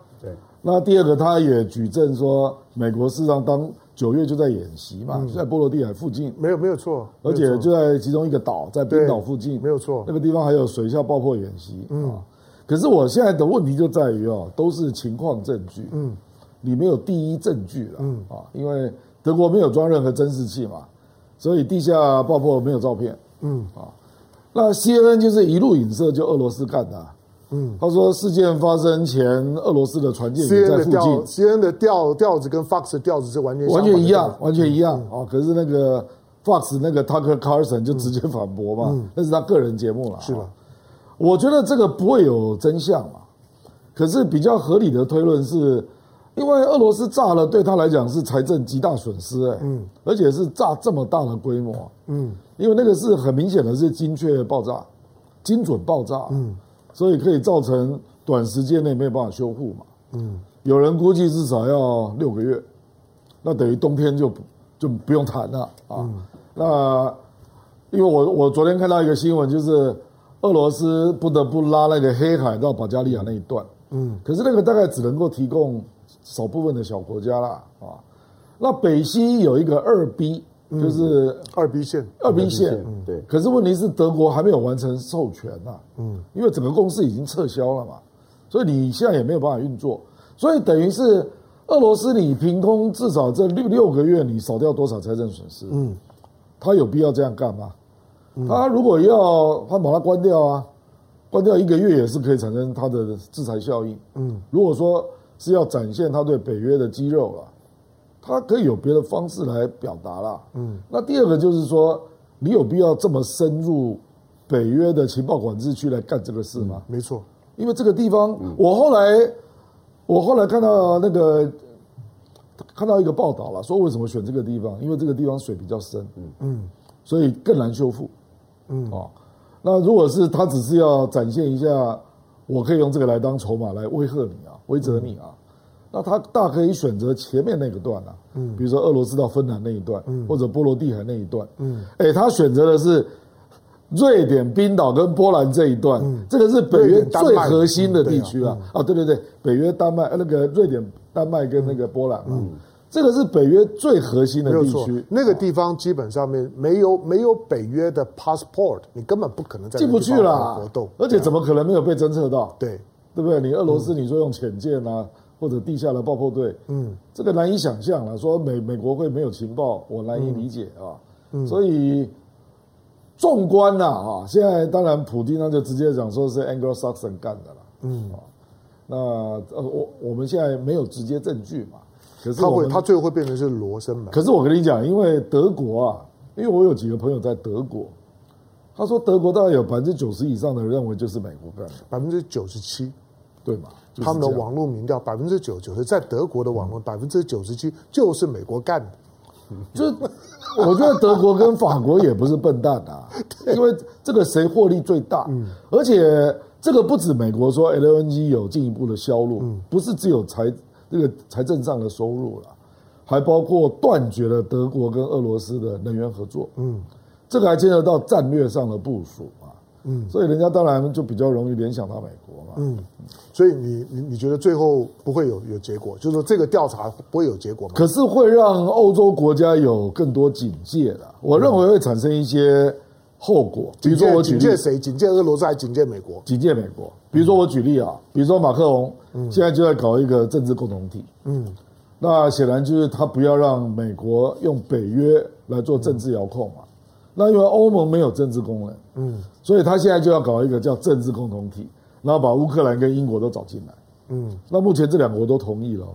Speaker 3: 那第二个，他也举证说，美国事实上当九月就在演习嘛，就在波罗的海附近，
Speaker 1: 没有没有错，
Speaker 3: 而且就在其中一个岛，在冰岛附近，
Speaker 1: 没有错，
Speaker 3: 那个地方还有水下爆破演习。嗯，可是我现在的问题就在于哦，都是情况证据，嗯，你没有第一证据了，嗯。啊，因为德国没有装任何侦视器嘛，所以地下爆破没有照片，嗯。啊，那 CNN 就是一路影射，就俄罗斯干的。嗯，他说事件发生前，俄罗斯的船舰也在附近。
Speaker 1: CNN 的调调子跟 Fox 的调子是完全
Speaker 3: 完全一样，完全一样啊！可是那个 Fox 那个 Tucker Carlson 就直接反驳嘛，那是他个人节目了。
Speaker 1: 是吧？
Speaker 3: 我觉得这个不会有真相嘛。可是比较合理的推论是，因为俄罗斯炸了，对他来讲是财政极大损失哎，嗯，而且是炸这么大的规模，嗯，因为那个是很明显的是精确爆炸，精准爆炸，嗯。所以可以造成短时间内没有办法修复嘛？嗯，有人估计至少要六个月，那等于冬天就就不用谈了啊。嗯、那因为我我昨天看到一个新闻，就是俄罗斯不得不拉那个黑海到保加利亚那一段，嗯，可是那个大概只能够提供少部分的小国家啦啊。那北溪有一个二 B，就是
Speaker 1: 二 B 线，
Speaker 3: 二 B 线，
Speaker 4: 对。
Speaker 3: 可是问题是德国还没有完成授权呐，嗯，因为整个公司已经撤销了嘛，所以你现在也没有办法运作，所以等于是俄罗斯你凭空至少这六六个月你少掉多少财政损失？嗯，他有必要这样干吗？他如果要，他把它关掉啊，关掉一个月也是可以产生他的制裁效应。嗯，如果说是要展现他对北约的肌肉了，他可以有别的方式来表达啦。嗯，那第二个就是说，你有必要这么深入北约的情报管制区来干这个事吗？
Speaker 1: 没错，
Speaker 3: 因为这个地方，我后来我后来看到那个看到一个报道了，说为什么选这个地方？因为这个地方水比较深，嗯嗯，所以更难修复。嗯哦，那如果是他只是要展现一下，我可以用这个来当筹码来威吓你啊，威责你啊，那他大可以选择前面那个段啊，嗯，比如说俄罗斯到芬兰那一段，嗯，或者波罗的海那一段，嗯，哎，他选择的是瑞典、冰岛跟波兰这一段，嗯，这个是北约最核心的地区啊，啊，对对对，北约丹麦那个瑞典、丹麦跟那个波兰，嗯。这个是北约最核心的地区，
Speaker 1: 那个地方基本上面没有没有北约的 passport，你根本不可能在
Speaker 3: 进不去了活动，而且怎么可能没有被侦测到？
Speaker 1: 对，
Speaker 3: 对不对？你俄罗斯你说用潜舰啊，或者地下的爆破队，嗯，这个难以想象了。说美美国会没有情报，我难以理解啊。嗯所以纵观呐啊，现在当然普丁他就直接讲说是 Anglo-Saxon 干的了，嗯啊，那呃我我们现在没有直接证据嘛。可是他会，
Speaker 1: 他最后会变成是罗生门。
Speaker 3: 可是我跟你讲，因为德国啊，因为我有几个朋友在德国，他说德国大概有百分之九十以上的人认为就是美国干的，
Speaker 1: 百分之九十七，
Speaker 3: 对吗？
Speaker 1: 就是、他们的网络民调百分之九九十，在德国的网络百分之九十七就是美国干的。
Speaker 3: 就我觉得德国跟法国也不是笨蛋啊，因为这个谁获利最大？嗯而且这个不止美国说 LNG 有进一步的销路，嗯不是只有财。这个财政上的收入了，还包括断绝了德国跟俄罗斯的能源合作。嗯，这个还牵扯到战略上的部署啊。嗯，所以人家当然就比较容易联想到美国嘛。
Speaker 1: 嗯，所以你你你觉得最后不会有有结果，就是说这个调查不会有结果吗？
Speaker 3: 可是会让欧洲国家有更多警戒的。我认为会产生一些后果。比如说我警戒
Speaker 1: 谁？警戒俄罗斯还是警戒美国？
Speaker 3: 警戒美国。比如说我举例啊，比如说马克龙。现在就在搞一个政治共同体，嗯，那显然就是他不要让美国用北约来做政治遥控嘛，那因为欧盟没有政治功能，嗯，所以他现在就要搞一个叫政治共同体，然后把乌克兰跟英国都找进来，嗯，那目前这两国都同意了，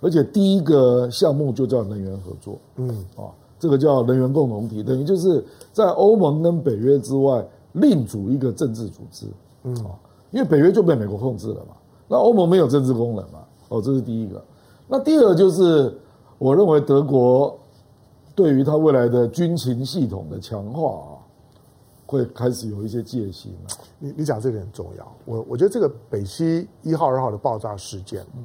Speaker 3: 而且第一个项目就叫能源合作，嗯，啊，这个叫能源共同体，等于就是在欧盟跟北约之外另组一个政治组织，嗯，啊，因为北约就被美国控制了嘛。那欧盟没有政治功能嘛？哦，这是第一个。那第二就是，我认为德国对于他未来的军情系统的强化啊，会开始有一些戒心。
Speaker 1: 你你讲这个很重要。我我觉得这个北溪一号、二号的爆炸事件，嗯，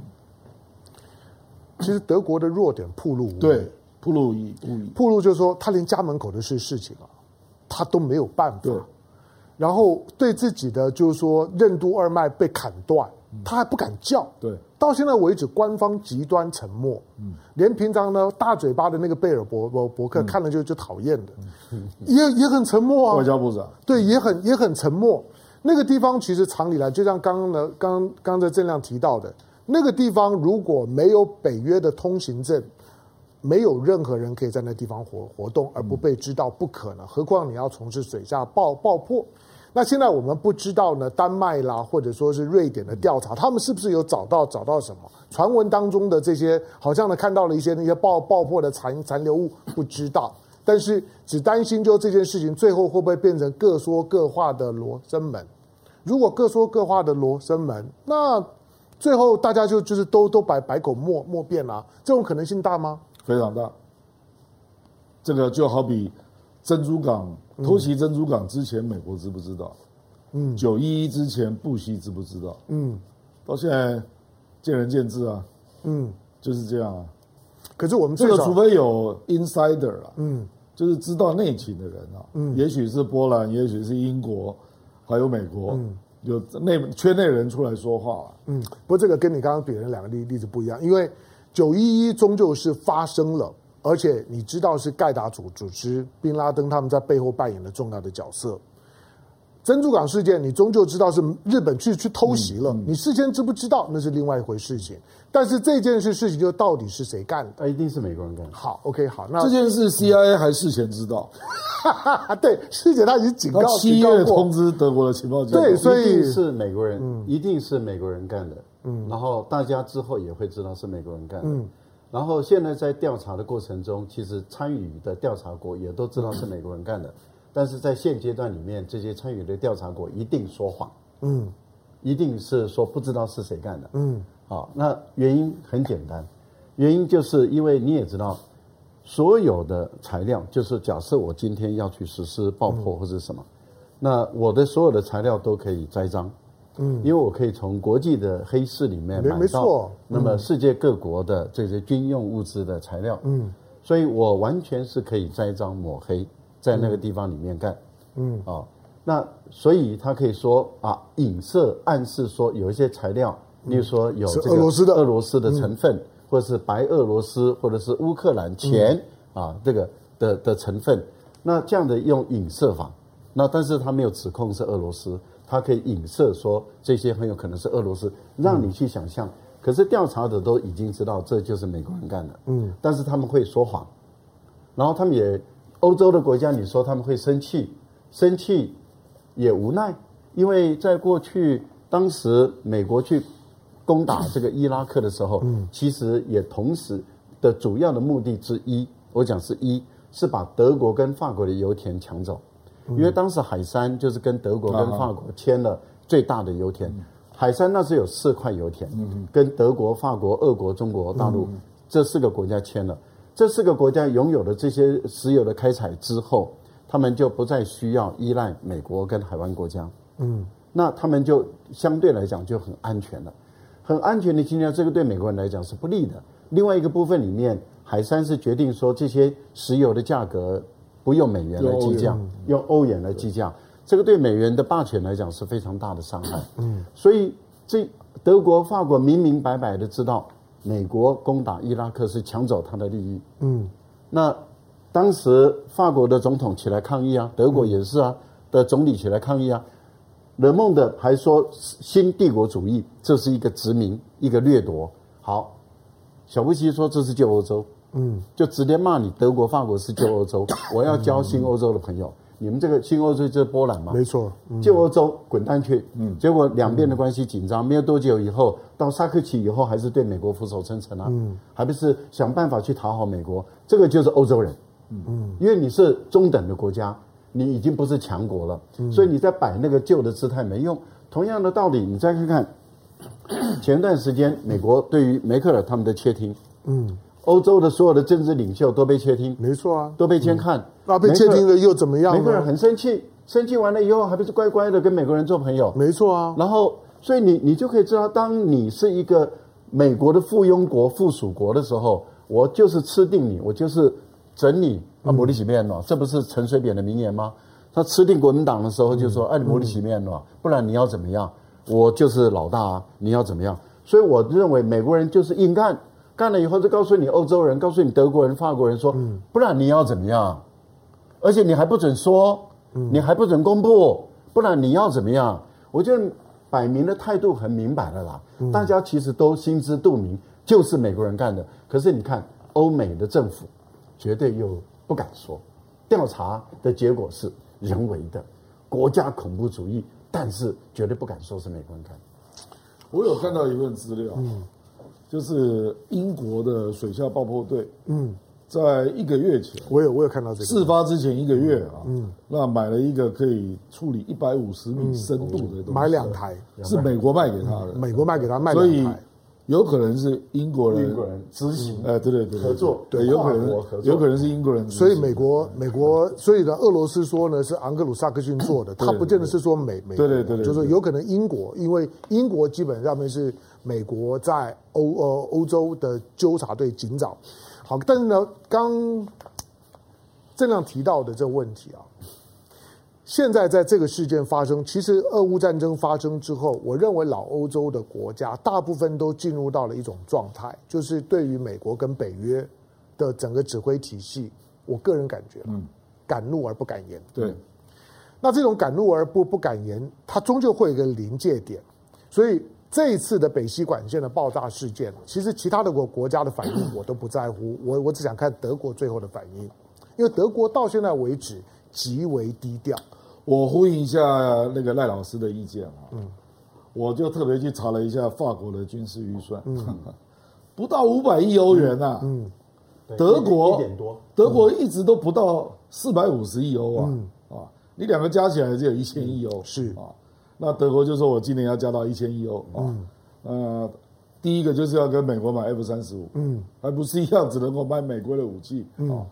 Speaker 1: 其实德国的弱点暴露无遗。
Speaker 3: 对，暴露无遗。
Speaker 1: 暴露就是说，他连家门口的事事情啊，他都没有办法。然后对自己的就是说任督二脉被砍断。他还不敢叫，
Speaker 3: 对，
Speaker 1: 到现在为止，官方极端沉默，嗯，连平常呢大嘴巴的那个贝尔伯伯伯克看了就就讨厌的，嗯，也也很沉默啊。
Speaker 3: 外交部长
Speaker 1: 对，也很也很沉默。那个地方其实常理来，就像刚刚的刚刚才郑亮提到的，那个地方如果没有北约的通行证，没有任何人可以在那地方活活动而不被知道，不可能。何况你要从事水下爆爆破。那现在我们不知道呢，丹麦啦，或者说是瑞典的调查，他们是不是有找到找到什么传闻当中的这些，好像呢看到了一些那些爆爆破的残残留物，不知道。但是只担心就这件事情最后会不会变成各说各话的罗生门？如果各说各话的罗生门，那最后大家就就是都都百百口莫莫辩了，这种可能性大吗？
Speaker 3: 非常大。这个就好比珍珠港。偷袭珍珠港之前，美国知不知道？嗯，九一一之前，布希知不知道？嗯，到现在见仁见智啊。嗯，就是这样啊。
Speaker 1: 可是我们
Speaker 3: 这个，除非有 insider 啊，嗯，就是知道内情的人啊，嗯，也许是波兰，也许是英国，还有美国，嗯，有内圈内人出来说话了。
Speaker 1: 嗯，不过这个跟你刚刚比的两个例例子不一样，因为九一一终究是发生了。而且你知道是盖达组组织、宾拉登他们在背后扮演了重要的角色。珍珠港事件，你终究知道是日本去去偷袭了，嗯嗯、你事先知不知道那是另外一回事情。但是这件事事情就到底是谁干的？
Speaker 4: 那一定是美国人干的。
Speaker 1: 好，OK，好，那
Speaker 3: 这件事 CIA 还事前知道？
Speaker 1: 对，事前他已经警告，
Speaker 3: 七月通知德国的情报局。
Speaker 1: 对，所以
Speaker 4: 一定是美国人，嗯、一定是美国人干的。嗯，然后大家之后也会知道是美国人干的。嗯，然后现在在调查的过程中，其实参与的调查国也都知道是美国人干的。但是在现阶段里面，这些参与的调查国一定说谎，嗯，一定是说不知道是谁干的，嗯，好，那原因很简单，原因就是因为你也知道，所有的材料，就是假设我今天要去实施爆破或者什么，那我的所有的材料都可以栽赃，嗯，因为我可以从国际的黑市里面买到，那么世界各国的这些军用物资的材料，嗯，所以我完全是可以栽赃抹黑。在那个地方里面干，嗯，啊、哦，那所以他可以说啊，影射暗示说有一些材料，例如说有这个俄罗斯的。俄罗斯的成分，嗯、或者是白俄罗斯或者是乌克兰钱、嗯、啊，这个的的成分，那这样的用影射法，那但是他没有指控是俄罗斯，他可以影射说这些很有可能是俄罗斯，让你去想象。嗯、可是调查者都已经知道这就是美国人干的，嗯，但是他们会说谎，然后他们也。欧洲的国家，你说他们会生气，生气也无奈，因为在过去，当时美国去攻打这个伊拉克的时候，嗯其实也同时的主要的目的之一，我讲是一，是把德国跟法国的油田抢走，因为当时海山就是跟德国跟法国签了最大的油田，海山那时有四块油田，跟德国、法国、俄国、中国大陆这四个国家签了。这四个国家拥有了这些石油的开采之后，他们就不再需要依赖美国跟海湾国家，嗯，那他们就相对来讲就很安全了，很安全的情况下，这个对美国人来讲是不利的。另外一个部分里面，海山是决定说这些石油的价格不用美元来计价，用欧元来计价，这个对美元的霸权来讲是非常大的伤害。嗯，所以这德国、法国明明白白的知道。美国攻打伊拉克是抢走他的利益。嗯，那当时法国的总统起来抗议啊，德国也是啊，的总理起来抗议啊。勒孟德还说新帝国主义这是一个殖民，一个掠夺。好，小布希说这是旧欧洲。嗯，就直接骂你德国、法国是旧欧洲。我要交新欧洲的朋友。你们这个新欧洲就是波兰嘛？
Speaker 1: 没错，
Speaker 4: 旧欧洲滚蛋去。嗯，结果两边的关系紧张，没有多久以后，到萨克齐以后，还是对美国俯首称臣啊。嗯，还不是想办法去讨好美国。这个就是欧洲人。嗯嗯，因为你是中等的国家，你已经不是强国了，所以你在摆那个旧的姿态没用。同样的道理，你再看看 前段时间美国对于梅克尔他们的窃听。嗯。欧洲的所有的政治领袖都被窃听，
Speaker 1: 没错啊，
Speaker 4: 都被监看。嗯、
Speaker 1: 那被窃听了又怎么样？
Speaker 4: 美国人很生气，生气完了以后，还不是乖乖的跟美国人做朋友？
Speaker 1: 没错啊。
Speaker 4: 然后，所以你你就可以知道，当你是一个美国的附庸国、附属国的时候，我就是吃定你，我就是整你啊，摩里洗面了。这不是陈水扁的名言吗？他吃定国民党的时候就说：“哎、嗯，啊、你摩里洗面了，不然你要怎么样？我就是老大啊，你要怎么样？”所以我认为美国人就是硬干。干了以后就告诉你欧洲人，告诉你德国人、法国人说，不然你要怎么样？而且你还不准说，你还不准公布，不然你要怎么样？我觉得摆明的态度很明白了啦，大家其实都心知肚明，就是美国人干的。可是你看欧美的政府绝对又不敢说，调查的结果是人为的国家恐怖主义，但是绝对不敢说是美国人干的。
Speaker 3: 我有看到一份资料。就是英国的水下爆破队，嗯，在一个月前，
Speaker 1: 我有我有看到这个。
Speaker 3: 事发之前一个月啊，嗯，那买了一个可以处理一百五十米深度的东西，
Speaker 1: 买两台，
Speaker 3: 是美国卖给他的，
Speaker 1: 美国卖给他卖两台，
Speaker 3: 所以有可能是英国人
Speaker 4: 英国人执行，
Speaker 3: 哎，对对对，
Speaker 4: 合作，
Speaker 3: 对，有可能有可能是英国人，
Speaker 1: 所以美国美国，所以呢，俄罗斯说呢是昂格鲁萨克逊做的，他不见得是说美美，
Speaker 3: 对对对，
Speaker 1: 就是有可能英国，因为英国基本上面是。美国在欧呃欧洲的纠察队警长，好，但是呢，刚郑亮提到的这个问题啊，现在在这个事件发生，其实俄乌战争发生之后，我认为老欧洲的国家大部分都进入到了一种状态，就是对于美国跟北约的整个指挥体系，我个人感觉，嗯，敢怒而不敢言。
Speaker 3: 对，
Speaker 1: 那这种敢怒而不不敢言，它终究会有一个临界点。所以这一次的北溪管线的爆炸事件，其实其他的国国家的反应 我都不在乎，我我只想看德国最后的反应，因为德国到现在为止极为低调。
Speaker 3: 我呼应一下那个赖老师的意见啊，嗯，我就特别去查了一下法国的军事预算，嗯，不到五百亿欧元啊，嗯，德国一点多，德国一直都不到四百五十亿欧啊，啊，你两个加起来只有一千亿欧，
Speaker 1: 是。
Speaker 3: 啊。那德国就说：“我今年要加到一千亿欧啊，呃，第一个就是要跟美国买 F 三十五，嗯，还不是一样，只能够买美国的武器啊。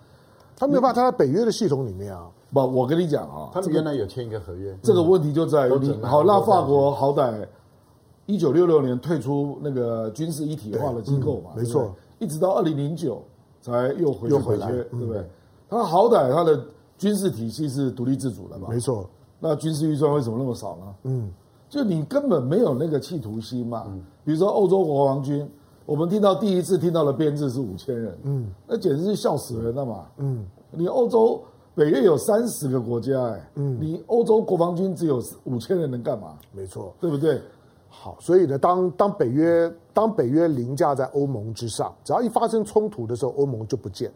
Speaker 1: 他没有办法，他在北约的系统里面啊。
Speaker 3: 不，我跟你讲啊，
Speaker 4: 他们原来有签一个合约。
Speaker 3: 这个问题就在于你好，那法国好歹一九六六年退出那个军事一体化的机构嘛，
Speaker 1: 没错，
Speaker 3: 一直到二零零九才又回又回来，对不对？他好歹他的军事体系是独立自主的嘛，
Speaker 1: 没错。”
Speaker 3: 那军事预算为什么那么少呢？嗯，就你根本没有那个企图心嘛。嗯，比如说欧洲国防军，我们听到第一次听到的编制是五千人，嗯，那简直是笑死人了嘛。嗯，你欧洲北约有三十个国家，哎，嗯，你欧洲国防军只有五千人能干嘛？
Speaker 1: 没错，
Speaker 3: 对不对？
Speaker 1: 好，所以呢，当当北约当北约凌驾在欧盟之上，只要一发生冲突的时候，欧盟就不见。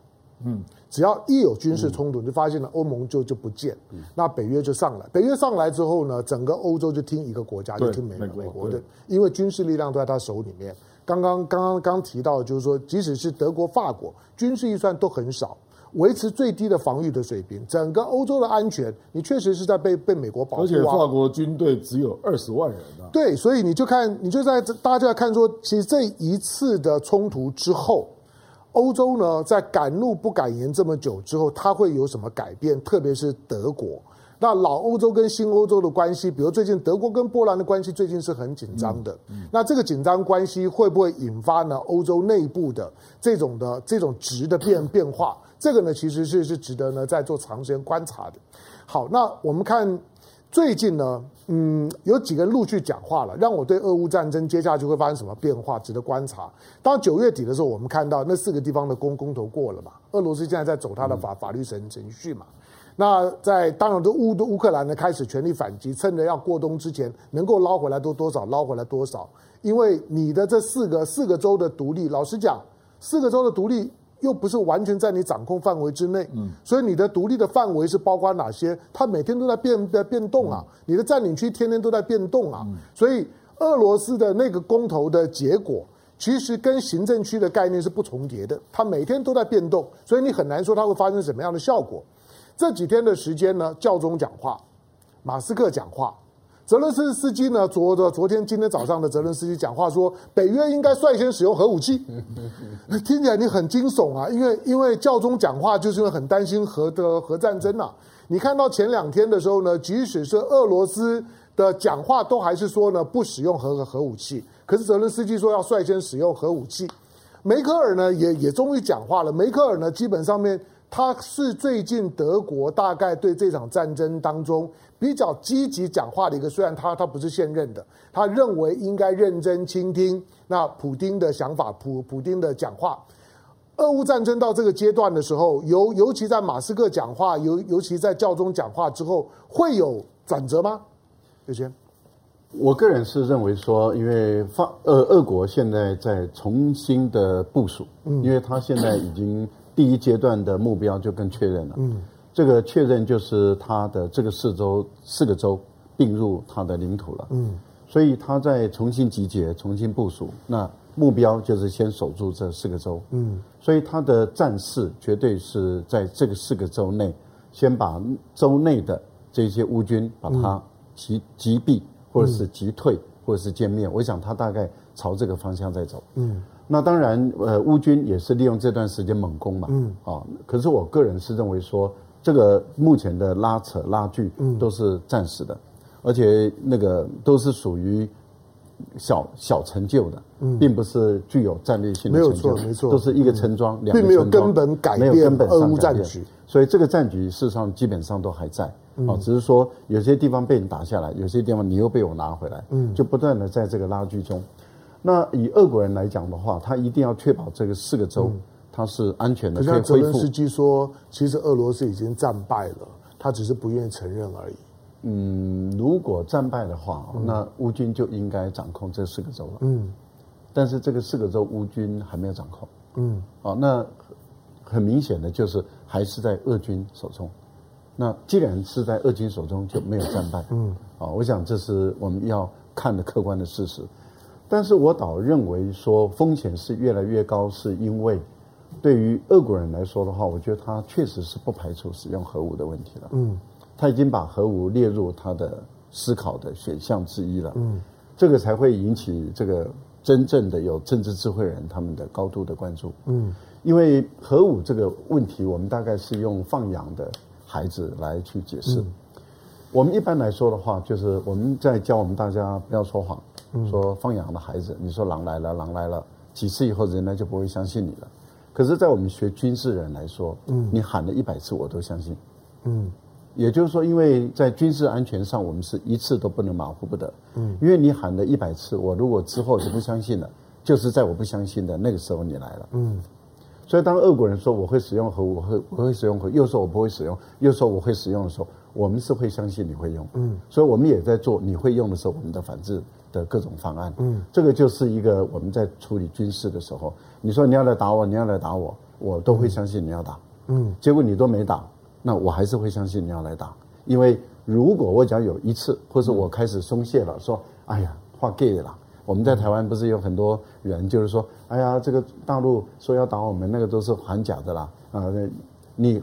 Speaker 1: 嗯，只要一有军事冲突，就发现了欧盟就就不见，那北约就上来。北约上来之后呢，整个欧洲就听一个国家，就听美美国的，因为军事力量都在他手里面。刚刚刚刚刚提到，就是说，即使是德国、法国，军事预算都很少，维持最低的防御的水平，整个欧洲的安全，你确实是在被被美国保护。
Speaker 3: 而且法国军队只有二十万人啊。
Speaker 1: 对，所以你就看，你就在大家就在看说，其实这一次的冲突之后。欧洲呢，在敢怒不敢言这么久之后，它会有什么改变？特别是德国，那老欧洲跟新欧洲的关系，比如最近德国跟波兰的关系，最近是很紧张的。那这个紧张关系会不会引发呢？欧洲内部的这种的这种质的变变化？这个呢，其实是是值得呢在做长时间观察的。好，那我们看。最近呢，嗯，有几个人陆续讲话了，让我对俄乌战争接下去会发生什么变化值得观察。当九月底的时候，我们看到那四个地方的公公投过了嘛，俄罗斯现在在走他的法法律程程序嘛。那在当然，的乌都乌克兰呢开始全力反击，趁着要过冬之前能够捞回来多多少捞回来多少，因为你的这四个四个州的独立，老实讲，四个州的独立。又不是完全在你掌控范围之内，嗯，所以你的独立的范围是包括哪些？它每天都在变在变动啊，你的占领区天天都在变动啊，所以俄罗斯的那个公投的结果，其实跟行政区的概念是不重叠的，它每天都在变动，所以你很难说它会发生什么样的效果。这几天的时间呢，教宗讲话，马斯克讲话。泽伦斯斯基呢？昨的昨天、今天早上的泽伦斯基讲话说，北约应该率先使用核武器。听起来你很惊悚啊，因为因为教宗讲话就是因为很担心核的核战争啊。你看到前两天的时候呢，即使是俄罗斯的讲话都还是说呢不使用核核武器，可是泽伦斯基说要率先使用核武器。梅克尔呢也也终于讲话了，梅克尔呢基本上面。他是最近德国大概对这场战争当中比较积极讲话的一个，虽然他他不是现任的，他认为应该认真倾听那普丁的想法，普普丁的讲话。俄乌战争到这个阶段的时候，尤尤其在马斯克讲话，尤尤其在教宗讲话之后，会有转折吗？有些，
Speaker 4: 我个人是认为说，因为法俄俄国现在在重新的部署，因为他现在已经。第一阶段的目标就更确认了，嗯，这个确认就是他的这个四周四个州并入他的领土了，嗯，所以他在重新集结、重新部署，那目标就是先守住这四个州，嗯，所以他的战事绝对是在这个四个州内，先把州内的这些乌军把它击击毙，或者是击退，或者是歼灭，我想他大概朝这个方向在走，嗯。那当然，呃，乌军也是利用这段时间猛攻嘛，嗯，啊，可是我个人是认为说，这个目前的拉扯拉锯，嗯，都是暂时的，而且那个都是属于小小成就的，嗯，并不是具有战略性的成就，
Speaker 1: 没错，没错，
Speaker 4: 都是一个村庄，两个村庄，并
Speaker 1: 没有根本改变，没有根本上改变，
Speaker 4: 所以这个战局事实上基本上都还在，啊，只是说有些地方被你打下来，有些地方你又被我拿回来，嗯，就不断的在这个拉锯中。那以俄国人来讲的话，他一定要确保这个四个州它是安全的，
Speaker 1: 可是泽伦斯基说，其实俄罗斯已经战败了，他只是不愿意承认而已。
Speaker 4: 嗯，如果战败的话，嗯、那乌军就应该掌控这四个州了。嗯，但是这个四个州乌军还没有掌控。嗯，啊，那很明显的就是还是在俄军手中。那既然是在俄军手中，就没有战败。嗯，啊，我想这是我们要看的客观的事实。但是我倒认为说风险是越来越高，是因为。对于俄国人来说的话，我觉得他确实是不排除使用核武的问题了。嗯，他已经把核武列入他的思考的选项之一了。嗯，这个才会引起这个真正的有政治智慧人他们的高度的关注。嗯，因为核武这个问题，我们大概是用放养的孩子来去解释。嗯，我们一般来说的话，就是我们在教我们大家不要说谎，嗯，说放羊的孩子，你说狼来了，狼来了，几次以后人呢就不会相信你了。可是，在我们学军事人来说，嗯，你喊了一百次，我都相信，嗯，也就是说，因为在军事安全上，我们是一次都不能马虎不得，嗯，因为你喊了一百次，我如果之后是不相信的，就是在我不相信的那个时候你来了，嗯，所以当俄国人说我会使用核武，我会我会使用核，又说我不会使用，又说我会使用的时候，我们是会相信你会用，嗯，所以我们也在做你会用的时候，我们的反制的各种方案，嗯，这个就是一个我们在处理军事的时候。你说你要来打我，你要来打我，我都会相信你要打。嗯，结果你都没打，那我还是会相信你要来打。因为如果我讲有一次，或者我开始松懈了，说哎呀，话 gay 了。我们在台湾不是有很多人就是说，哎呀，这个大陆说要打我们，那个都是还假的啦。啊，你。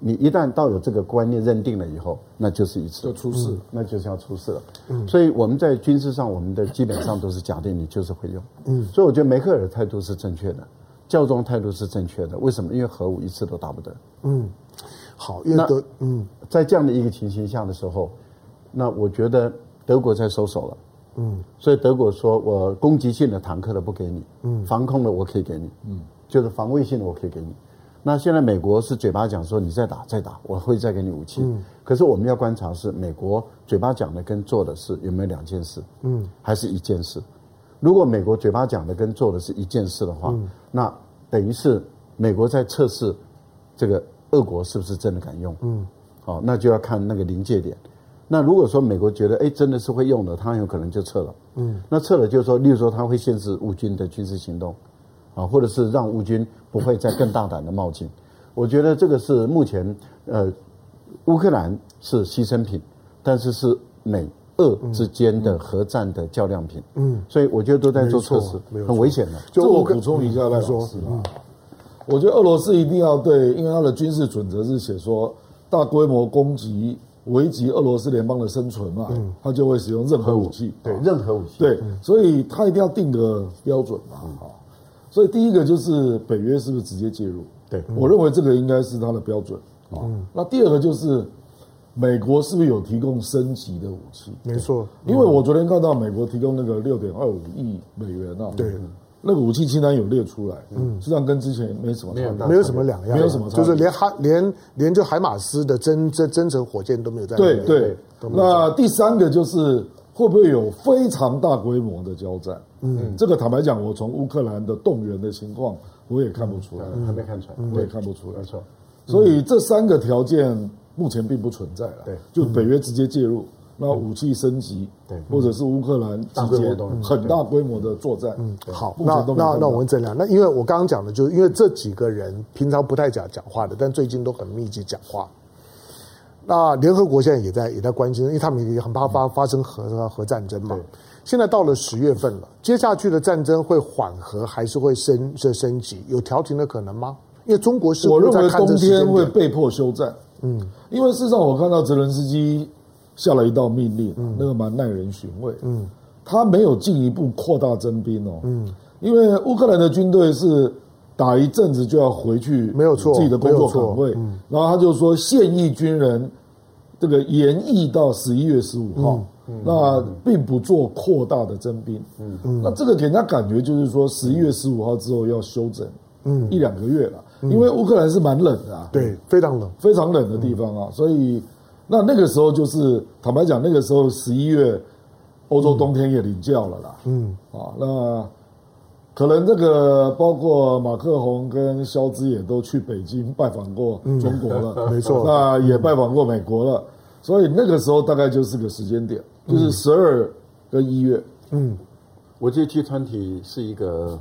Speaker 4: 你一旦到有这个观念认定了以后，那就是一次
Speaker 3: 就出事，
Speaker 4: 那就是要出事了。嗯，所以我们在军事上，我们的基本上都是假定你就是会用。嗯，所以我觉得梅克尔的态度是正确的，教宗态度是正确的。为什么？因为核武一次都打不得。
Speaker 1: 嗯，好，因为德嗯，
Speaker 4: 在这样的一个情形下的时候，那我觉得德国在收手了。嗯，所以德国说我攻击性的坦克的不给你，嗯，防空的我可以给你，嗯，就是防卫性的我可以给你。那现在美国是嘴巴讲说你再打再打，我会再给你武器。嗯。可是我们要观察是美国嘴巴讲的跟做的是有没有两件事？嗯。还是一件事？如果美国嘴巴讲的跟做的是一件事的话，嗯。那等于是美国在测试这个俄国是不是真的敢用？嗯。好，那就要看那个临界点。那如果说美国觉得哎真的是会用的，他很有可能就撤了。嗯。那撤了就是说，例如说他会限制乌军的军事行动。啊，或者是让乌军不会再更大胆的冒进，我觉得这个是目前呃，乌克兰是牺牲品，但是是美俄之间的核战的较量品。嗯，所以我觉得都在做测试，很危险的。
Speaker 3: 就我补充一下来说，啊，我觉得俄罗斯一定要对，因为它的军事准则是写说，大规模攻击危及俄罗斯联邦的生存嘛，嗯、他就会使用任何武器，
Speaker 4: 对，任何武器，
Speaker 3: 对，所以他一定要定个标准嘛，啊。所以第一个就是北约是不是直接介入？
Speaker 4: 对，
Speaker 3: 我认为这个应该是它的标准啊。嗯，那第二个就是美国是不是有提供升级的武器？
Speaker 1: 没错，
Speaker 3: 因为我昨天看到美国提供那个六点二五亿美元啊，
Speaker 1: 对，
Speaker 3: 那个武器清单有列出来，嗯，实际上跟之前没什么，
Speaker 1: 没有没有什么两样，
Speaker 3: 没有什么差，
Speaker 1: 就是连海连连就海马斯的增增增程火箭都没有在。
Speaker 3: 对对，那第三个就是。会不会有非常大规模的交战？嗯，这个坦白讲，我从乌克兰的动员的情况，我也看不出来，
Speaker 4: 嗯、还没看出来，
Speaker 3: 我也看不出来。
Speaker 4: 没错，
Speaker 3: 所以这三个条件目前并不存在了。对，就北约直接介入，那武器升级，对，或者是乌克兰直接很大规模的作战。嗯，
Speaker 1: 好，那那那我问这样，那因为我刚刚讲的，就是因为这几个人平常不太讲讲话的，但最近都很密集讲话。那联合国现在也在也在关心，因为他们也很怕发发生核核战争嘛。对现在到了十月份了，接下去的战争会缓和还是会升升升级？有调停的可能吗？因为中国是
Speaker 3: 我认为冬天会被迫休战。嗯，因为事实上我看到泽伦斯基下了一道命令，嗯、那个蛮耐人寻味。嗯，他没有进一步扩大征兵哦。嗯，因为乌克兰的军队是打一阵子就要回去，
Speaker 1: 没有错，
Speaker 3: 自己的工作岗位。嗯，然后他就说现役军人。这个延役到十一月十五号，那并不做扩大的征兵。嗯嗯，那这个给人家感觉就是说，十一月十五号之后要休整，嗯，一两个月了。嗯、因为乌克兰是蛮冷的啊，
Speaker 1: 对，非常冷，
Speaker 3: 非常冷的地方啊。嗯、所以，那那个时候就是坦白讲，那个时候十一月，欧洲冬天也领教了啦。嗯，啊，那可能这个包括马克宏跟肖兹也都去北京拜访过中国了，
Speaker 1: 嗯、没错，
Speaker 3: 那也拜访过美国了，所以那个时候大概就是个时间点，就是十二跟一月。嗯，
Speaker 4: 我觉得 G 团体是一个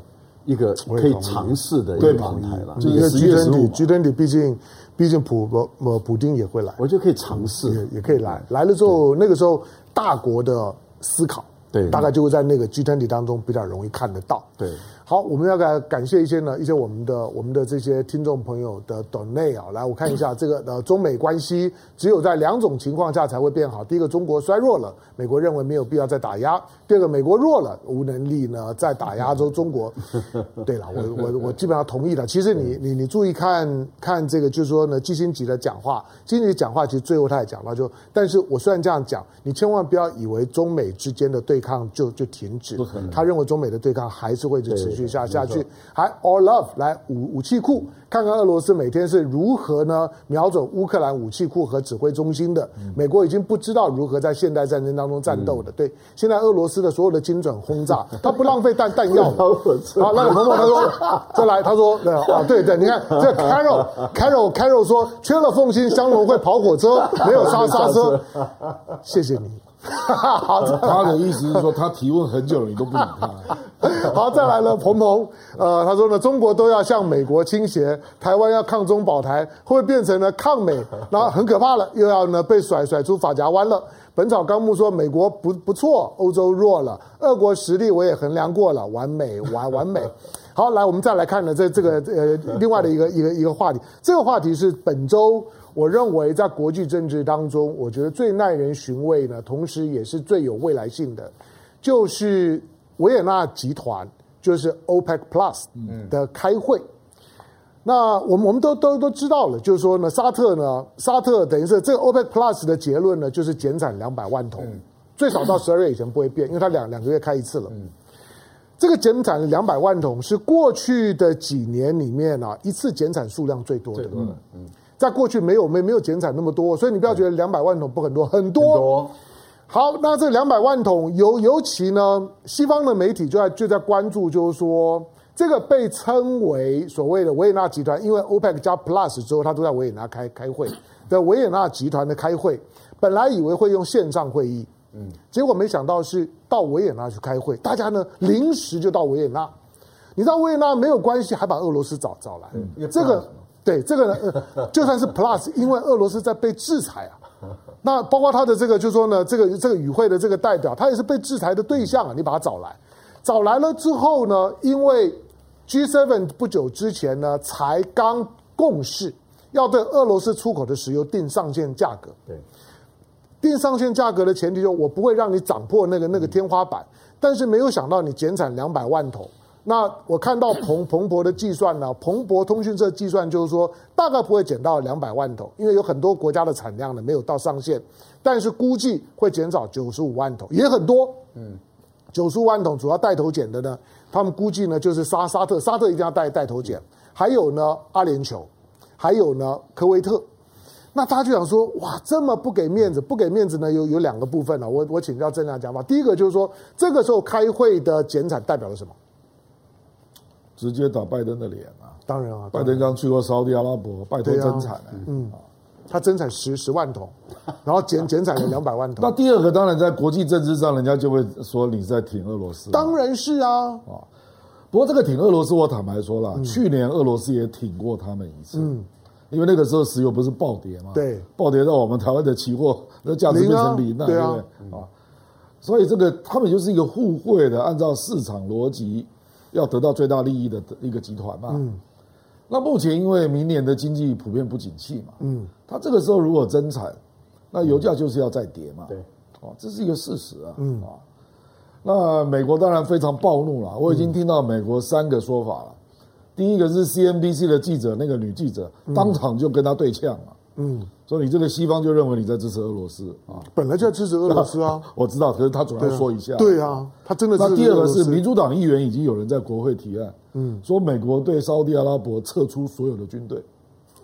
Speaker 4: 一个可以尝试的一个平台了，
Speaker 1: 因为 G 团体 G 团体毕竟毕竟普呃普丁也会来，
Speaker 4: 我觉得可以尝试，
Speaker 1: 也也可以来，来了之后那个时候大国的思考。对，大概就会在那个 G20 当中比较容易看得到。
Speaker 4: 对，
Speaker 1: 好，我们要感感谢一些呢，一些我们的我们的这些听众朋友的 donate 啊，来，我看一下这个呃，中美关系只有在两种情况下才会变好。第一个，中国衰弱了，美国认为没有必要再打压；第二个，美国弱了，无能力呢再打压中中国。对了，我我我基本上同意了。其实你你你注意看看这个，就是说呢，基辛格的讲话，基辛格讲话其实最后他也讲到就，但是我虽然这样讲，你千万不要以为中美之间的对抗就就停止，他认为中美的对抗还是会就持续下下去，还 all love 来武武器库。看看俄罗斯每天是如何呢瞄准乌克兰武器库和指挥中心的，美国已经不知道如何在现代战争当中战斗的。对，现在俄罗斯的所有的精准轰炸，他不浪费弹弹药。好，那个朋友他说 再来，他说对啊，对对，你看这 Carol Carol Carol 说缺了缝隙，香农会跑火车，没有 刹刹车。谢谢你。
Speaker 3: 好，他的意思是说他提问很久了，你都不理他。
Speaker 1: 好，再来了，鹏鹏，呃，他说呢，中国都要向美国倾斜，台湾要抗中保台，会不会变成了抗美？然后很可怕了，又要呢被甩甩出法夹湾了。本草纲目说美国不不错，欧洲弱了，俄国实力我也衡量过了，完美完完美。好，来我们再来看呢，这这个呃另外的一个一个一个话题，这个话题是本周我认为在国际政治当中，我觉得最耐人寻味呢，同时也是最有未来性的，就是。维也纳集团就是 OPEC Plus 的开会，嗯、那我们我们都都都知道了，就是说呢，沙特呢，沙特等于是这个 OPEC Plus 的结论呢，就是减产两百万桶，嗯、最少到十二月以前不会变，因为它两两个月开一次了。嗯、这个减产的两百万桶是过去的几年里面啊，一次减产数量最多的。嗯嗯、在过去没有没没有减产那么多，所以你不要觉得两百万桶不很多，很多。很多。好，那这两百万桶尤尤其呢，西方的媒体就在就在关注，就是说这个被称为所谓的维也纳集团，因为 OPEC 加 Plus 之后，他都在维也纳开开会。的维也纳集团的开会，本来以为会用线上会议，嗯，结果没想到是到维也纳去开会，大家呢临时就到维也纳，你知道维也纳没有关系，还把俄罗斯找找来，嗯，这个对这个呢，就算是 Plus，因为俄罗斯在被制裁啊。那包括他的这个，就是说呢，这个这个与会的这个代表，他也是被制裁的对象啊。你把他找来，找来了之后呢，因为 G7 不久之前呢，才刚共识要对俄罗斯出口的石油定上限价格。对，定上限价格的前提就是我不会让你涨破那个那个天花板，但是没有想到你减产两百万桶。那我看到彭彭博的计算呢，彭博通讯社计算就是说，大概不会减到两百万桶，因为有很多国家的产量呢没有到上限，但是估计会减少九十五万桶，也很多。嗯，九十五万桶主要带头减的呢，他们估计呢就是沙沙特，沙特一定要带带头减，还有呢阿联酋，还有呢科威特。那大家就想说，哇，这么不给面子，不给面子呢有有两个部分呢，我我请教郑亮讲法，第一个就是说，这个时候开会的减产代表了什么？
Speaker 3: 直接打拜登的脸啊！
Speaker 1: 当然啊，
Speaker 3: 拜登刚去过沙特阿拉伯，拜托增产、欸啊、
Speaker 1: 嗯，他增产十十万桶，然后减减产了两百万桶。
Speaker 3: 那第二个当然在国际政治上，人家就会说你在挺俄罗斯。
Speaker 1: 当然是啊
Speaker 3: 啊！不过这个挺俄罗斯，我坦白说了，嗯、去年俄罗斯也挺过他们一次，嗯，因为那个时候石油不是暴跌嘛，
Speaker 1: 对，
Speaker 3: 暴跌到我们台湾的期货那价值变成零了，啊对啊，啊，所以这个他们就是一个互惠的，按照市场逻辑。要得到最大利益的一个集团嘛，嗯，那目前因为明年的经济普遍不景气嘛，嗯，他这个时候如果增产，那油价就是要再跌嘛，对，哦，这是一个事实啊，嗯。啊，那美国当然非常暴怒了，我已经听到美国三个说法了，第一个是 CNBC 的记者，那个女记者当场就跟他对呛了。嗯，所以你这个西方就认为你在支持俄罗斯啊？
Speaker 1: 本来就要支持俄罗斯啊！
Speaker 3: 我知道，可是他总要说一下。
Speaker 1: 对啊，他真的是。
Speaker 3: 那第二个是民主党议员已经有人在国会提案，嗯，说美国对沙地阿拉伯撤出所有的军队。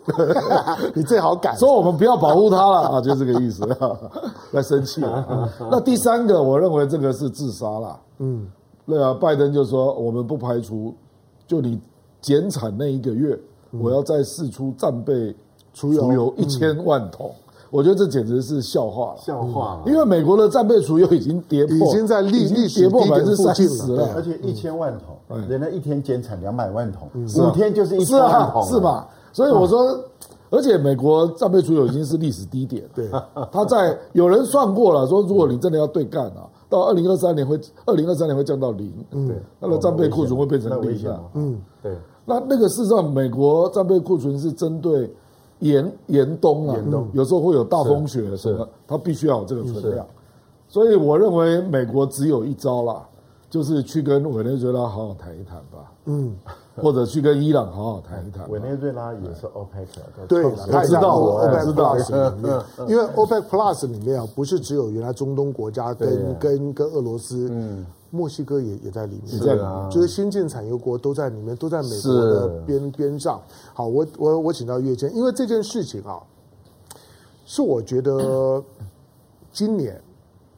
Speaker 1: 你最好改，
Speaker 3: 说我们不要保护他了 啊，就这个意思。在生气了。那第三个，我认为这个是自杀了。嗯，对啊，拜登就说我们不排除，就你减产那一个月，嗯、我要再试出战备储油一千万桶。嗯我觉得这简直是笑话了，
Speaker 4: 笑话了。
Speaker 3: 因为美国的战备储油已经跌破，
Speaker 1: 已经在历历史低点附近了，
Speaker 4: 而且一千万桶，人家一天减产两百万桶，五天就是一千万桶，
Speaker 3: 是吧？所以我说，而且美国战备储油已经是历史低点。
Speaker 1: 对，
Speaker 3: 他在有人算过了，说如果你真的要对干啊，到二零二三年会，二零二三年会降到零，对，那个战备库存会变成零的。
Speaker 4: 嗯，对。
Speaker 3: 那那个事实上，美国战备库存是针对。严严冬啊，冬。有时候会有大风雪什么，它必须要有这个存量，所以我认为美国只有一招啦，就是去跟委内瑞拉好好谈一谈吧，嗯，或者去跟伊朗好好谈一谈。
Speaker 4: 委内瑞拉也是 OPEC 的，
Speaker 1: 对，
Speaker 3: 我知道，我里面，
Speaker 1: 因为 OPEC Plus 里面啊，不是只有原来中东国家跟跟跟俄罗斯，嗯。墨西哥也也在里面，
Speaker 3: 是啊，
Speaker 1: 就是新进产油国都在里面，都在美国的边边上。好，我我我请到岳坚，因为这件事情啊，是我觉得今年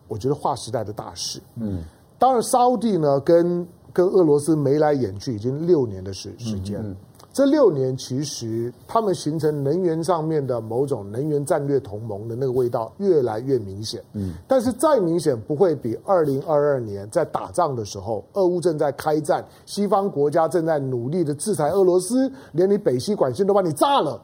Speaker 1: 我觉得划时代的大事。嗯，当然沙乌地呢跟跟俄罗斯眉来眼去已经六年的时时间。嗯嗯这六年其实他们形成能源上面的某种能源战略同盟的那个味道越来越明显，嗯，但是再明显不会比二零二二年在打仗的时候，俄乌正在开战，西方国家正在努力的制裁俄罗斯，连你北溪管线都把你炸了，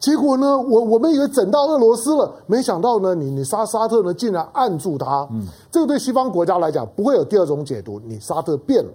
Speaker 1: 结果呢，我我们以为整到俄罗斯了，没想到呢，你你沙沙特呢竟然按住他，嗯，这个对西方国家来讲不会有第二种解读，你沙特变了，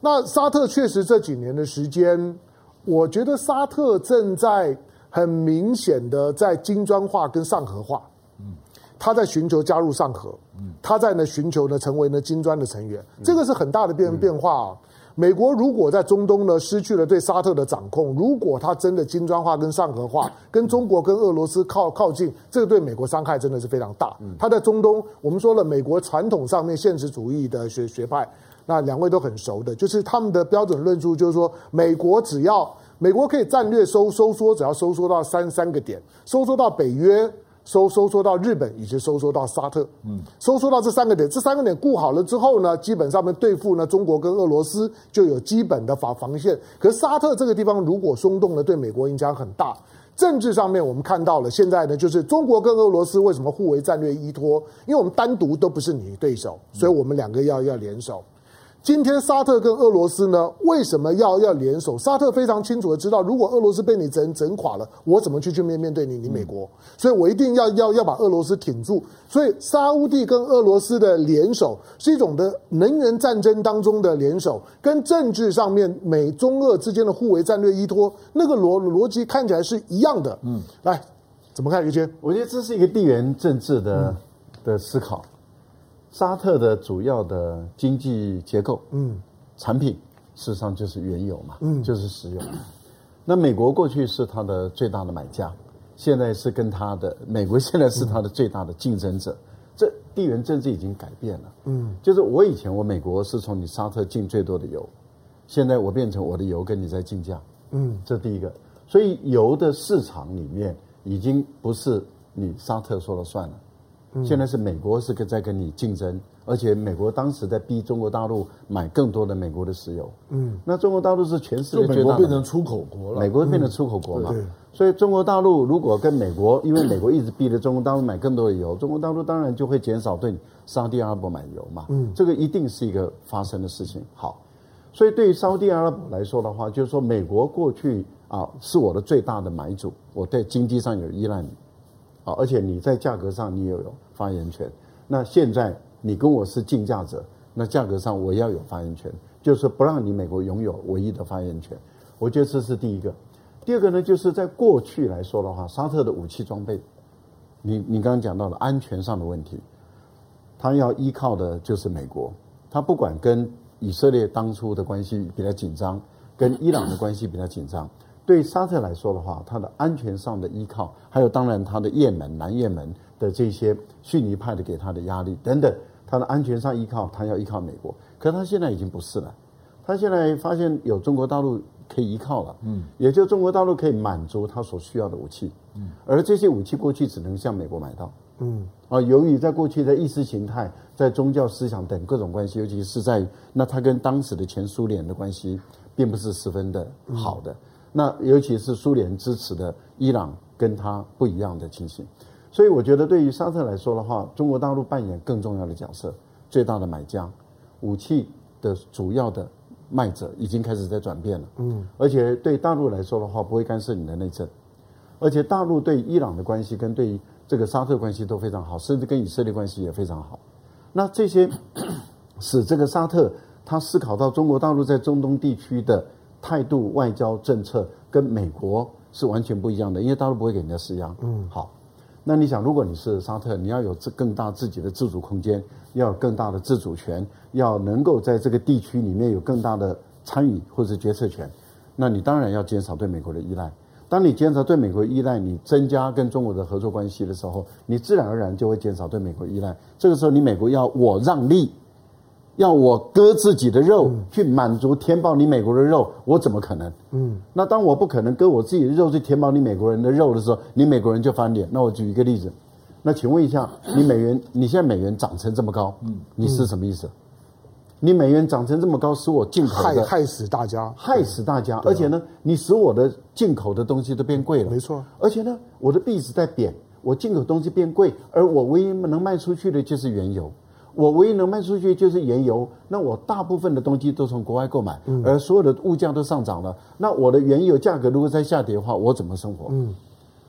Speaker 1: 那沙特确实这几年的时间。我觉得沙特正在很明显的在金砖化跟上合化，嗯，他在寻求加入上合，嗯，他在呢寻求呢成为呢金砖的成员，这个是很大的变变化啊。美国如果在中东呢失去了对沙特的掌控，如果他真的金砖化跟上合化，跟中国跟俄罗斯靠靠近，这个对美国伤害真的是非常大。他在中东，我们说了，美国传统上面现实主义的学学派。那两位都很熟的，就是他们的标准论述，就是说，美国只要美国可以战略收收缩，只要收缩到三三个点，收缩到北约，收收缩到日本，以及收缩到沙特，嗯，收缩到这三个点，这三个点顾好了之后呢，基本上面对付呢中国跟俄罗斯就有基本的防防线。可是沙特这个地方如果松动了，对美国影响很大。政治上面我们看到了，现在呢就是中国跟俄罗斯为什么互为战略依托？因为我们单独都不是你的对手，所以我们两个要要联手。今天沙特跟俄罗斯呢，为什么要要联手？沙特非常清楚的知道，如果俄罗斯被你整整垮了，我怎么去去面面对你？你美国，所以我一定要要要把俄罗斯挺住。所以沙乌地跟俄罗斯的联手是一种的能源战争当中的联手，跟政治上面美中俄之间的互为战略依托，那个逻逻辑看起来是一样的。嗯，来，怎么看？于谦，
Speaker 4: 我觉得这是一个地缘政治的、嗯、的思考。沙特的主要的经济结构，嗯，产品事实上就是原油嘛，嗯，就是石油。那美国过去是它的最大的买家，现在是跟它的美国现在是它的最大的竞争者。这地缘政治已经改变了，嗯，就是我以前我美国是从你沙特进最多的油，现在我变成我的油跟你在竞价，嗯，这第一个。所以油的市场里面已经不是你沙特说了算了。现在是美国是跟在跟你竞争，而且美国当时在逼中国大陆买更多的美国的石油。嗯，那中国大陆是全世界最大的，
Speaker 3: 变成出口国了。
Speaker 4: 美国变成出口国嘛？对。所以中国大陆如果跟美国，因为美国一直逼着中国大陆买更多的油，中国大陆当然就会减少对沙特阿拉伯买油嘛。嗯，这个一定是一个发生的事情。好，所以对于沙特阿拉伯来说的话，就是说美国过去啊是我的最大的买主，我在经济上有依赖你。啊，而且你在价格上你也有发言权。那现在你跟我是竞价者，那价格上我要有发言权，就是不让你美国拥有唯一的发言权。我觉得这是第一个。第二个呢，就是在过去来说的话，沙特的武器装备，你你刚刚讲到的安全上的问题，他要依靠的就是美国。他不管跟以色列当初的关系比较紧张，跟伊朗的关系比较紧张。对沙特来说的话，它的安全上的依靠，还有当然它的也门、南也门的这些逊尼派的给他的压力等等，它的安全上依靠，它要依靠美国。可是他现在已经不是了，他现在发现有中国大陆可以依靠了，嗯，也就中国大陆可以满足他所需要的武器，嗯，而这些武器过去只能向美国买到，嗯，啊，由于在过去的意识形态、在宗教思想等各种关系，尤其是在那他跟当时的前苏联的关系，并不是十分的好的。嗯、那尤其是苏联支持的伊朗，跟他不一样的情形。所以我觉得，对于沙特来说的话，中国大陆扮演更重要的角色，最大的买家，武器的主要的卖者，已经开始在转变了。嗯，而且对大陆来说的话，不会干涉你的内政，而且大陆对伊朗的关系跟对这个沙特关系都非常好，甚至跟以色列关系也非常好。那这些 使这个沙特他思考到中国大陆在中东地区的态度、外交政策跟美国是完全不一样的，因为大陆不会给人家施压。嗯，好。那你想，如果你是沙特，你要有这更大自己的自主空间，要有更大的自主权，要能够在这个地区里面有更大的参与或者决策权，那你当然要减少对美国的依赖。当你减少对美国依赖，你增加跟中国的合作关系的时候，你自然而然就会减少对美国依赖。这个时候，你美国要我让利。要我割自己的肉去满足填饱你美国的肉，我怎么可能？嗯，那当我不可能割我自己的肉去填饱你美国人的肉的时候，你美国人就翻脸。那我举一个例子，那请问一下，你美元你现在美元涨成这么高，嗯，你是什么意思？你美元涨成这么高，使我进口的
Speaker 1: 害害死大家，
Speaker 4: 害死大家，而且呢，你使我的进口的东西都变贵了，
Speaker 1: 没错。
Speaker 4: 而且呢，我的币值在贬，我进口东西变贵，而我唯一能卖出去的就是原油。我唯一能卖出去就是原油，那我大部分的东西都从国外购买，而所有的物价都上涨了。那我的原油价格如果再下跌的话，我怎么生活？嗯，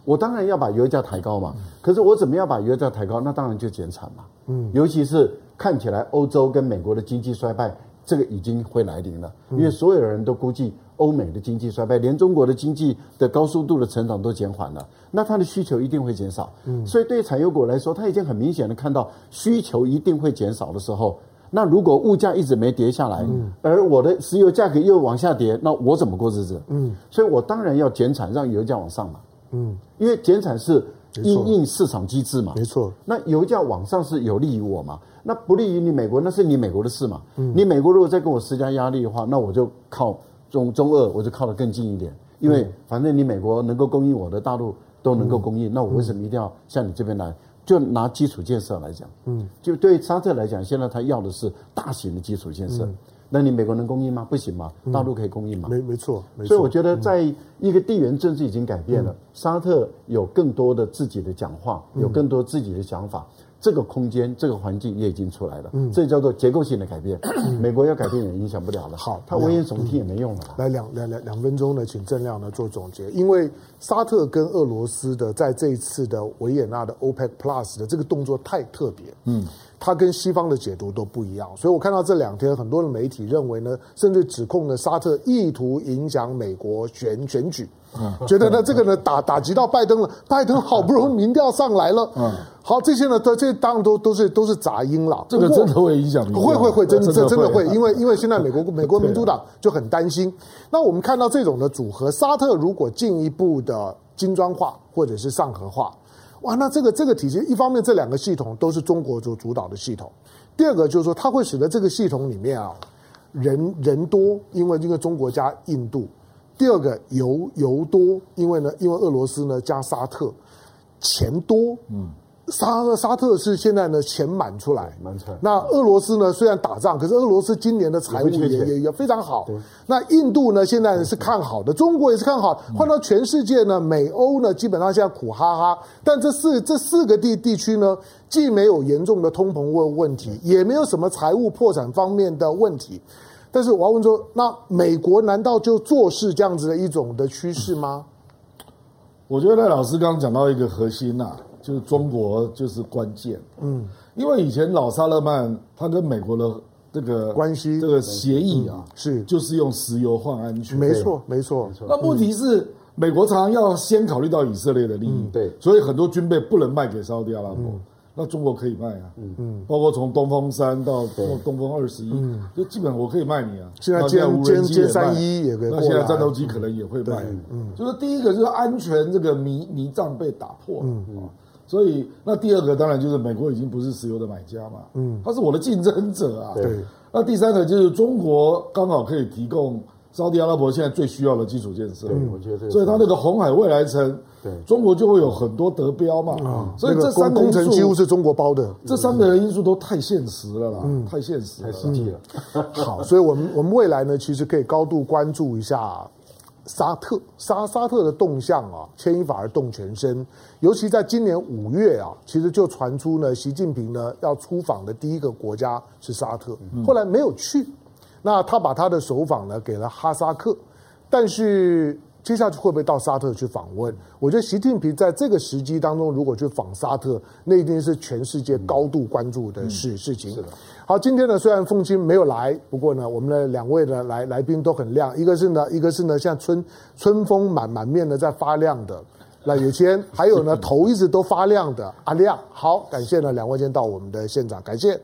Speaker 4: 我当然要把油价抬高嘛。可是我怎么样把油价抬高？那当然就减产嘛。嗯，尤其是看起来欧洲跟美国的经济衰败，这个已经会来临了，因为所有人都估计。欧美的经济衰败，连中国的经济的高速度的成长都减缓了，那它的需求一定会减少。嗯，所以对产油国来说，它已经很明显的看到需求一定会减少的时候，那如果物价一直没跌下来，嗯，而我的石油价格又往下跌，那我怎么过日子？嗯，所以我当然要减产，让油价往上嘛。嗯，因为减产是因应市场机制嘛。
Speaker 1: 没错。
Speaker 4: 那油价往上是有利于我嘛？那不利于你美国，那是你美国的事嘛。嗯，你美国如果再给我施加压力的话，那我就靠。中中俄我就靠得更近一点，因为反正你美国能够供应我的，大陆都能够供应，那我为什么一定要向你这边来？就拿基础建设来讲，嗯，就对沙特来讲，现在他要的是大型的基础建设，那你美国能供应吗？不行吗？大陆可以供应吗？
Speaker 1: 没没错，没错。
Speaker 4: 所以我觉得，在一个地缘政治已经改变了，沙特有更多的自己的讲话，有更多自己的想法。这个空间，这个环境也已经出来了，嗯，这叫做结构性的改变。美国要改变也影响不了了。
Speaker 1: 好，
Speaker 4: 他危言耸听也没用了。
Speaker 1: 来两两两两分钟呢，请郑亮呢做总结。因为沙特跟俄罗斯的在这一次的维也纳的 OPEC Plus 的这个动作太特别，嗯，它跟西方的解读都不一样。所以我看到这两天很多的媒体认为呢，甚至指控呢沙特意图影响美国选选举。嗯，觉得呢，这个呢打打击到拜登了，拜登好不容易民调上来了，嗯，好，这些呢，都这当然都都是都是杂音了。
Speaker 3: 这个真的会影响，
Speaker 1: 会会会，真的真的会，因为因为现在美国 美国民主党就很担心。那我们看到这种的组合，沙特如果进一步的金砖化或者是上合化，哇，那这个这个体系，一方面这两个系统都是中国主主导的系统，第二个就是说它会使得这个系统里面啊人人多，因为因为中国加印度。第二个油油多，因为呢，因为俄罗斯呢加沙特，钱多，嗯，沙沙特是现在呢钱满出来，
Speaker 4: 满出来。
Speaker 1: 那俄罗斯呢虽然打仗，可是俄罗斯今年的财务也也也非常好。那印度呢现在是看好的，中国也是看好。换到全世界呢，美欧呢基本上现在苦哈哈。但这四这四个地地区呢，既没有严重的通膨问问题，也没有什么财务破产方面的问题。但是我要问说，那美国难道就做事这样子的一种的趋势吗？
Speaker 3: 我觉得赖老师刚刚讲到一个核心呐、啊，就是中国就是关键。嗯，因为以前老萨勒曼他跟美国的这个
Speaker 1: 关系。
Speaker 3: 这个协议啊，
Speaker 1: 是。
Speaker 3: 就是用石油换安全。
Speaker 1: 没错，没错。
Speaker 3: 那问题是美国常常要先考虑到以色列的利益，
Speaker 4: 对，
Speaker 3: 所以很多军备不能卖给沙特阿拉伯。那中国可以卖啊，嗯。嗯，包括从东风三到东风二十一，就基本我可以卖你啊。
Speaker 1: 现在歼歼歼三一也可以，
Speaker 3: 那现在战斗机可能也会卖。嗯，就是第一个就是安全这个迷迷障被打破了，嗯，所以那第二个当然就是美国已经不是石油的买家嘛，嗯，他是我的竞争者啊。对，那第三个就是中国刚好可以提供沙特阿拉伯现在最需要的基础建设。
Speaker 4: 嗯，我觉得这个。
Speaker 3: 所以它那个红海未来城，对，中国就会有很多得标嘛。啊，所以这三个
Speaker 1: 工程几乎是中国包的。
Speaker 3: 这三个因素都太现实了啦，太现实，
Speaker 4: 太实际了。
Speaker 1: 好，所以我们我们未来呢，其实可以高度关注一下。沙特沙沙特的动向啊，牵一发而动全身。尤其在今年五月啊，其实就传出呢，习近平呢要出访的第一个国家是沙特，后来没有去。那他把他的首访呢给了哈萨克，但是。接下去会不会到沙特去访问？我觉得习近平在这个时机当中，如果去访沙特，那一定是全世界高度关注的事、嗯、事情。好，今天呢，虽然凤青没有来，不过呢，我们的两位呢来来宾都很亮。一个是呢，一个是呢，像春春风满满面的在发亮的赖有谦，还有呢 头一直都发亮的阿亮。好，感谢呢两位今天到我们的现场，感谢。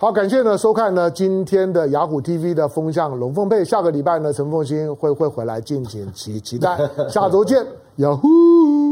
Speaker 1: 好，感谢呢收看呢今天的雅虎 TV 的风向龙凤配，下个礼拜呢陈凤欣会会回来，敬请期期待，下周见，呀呼。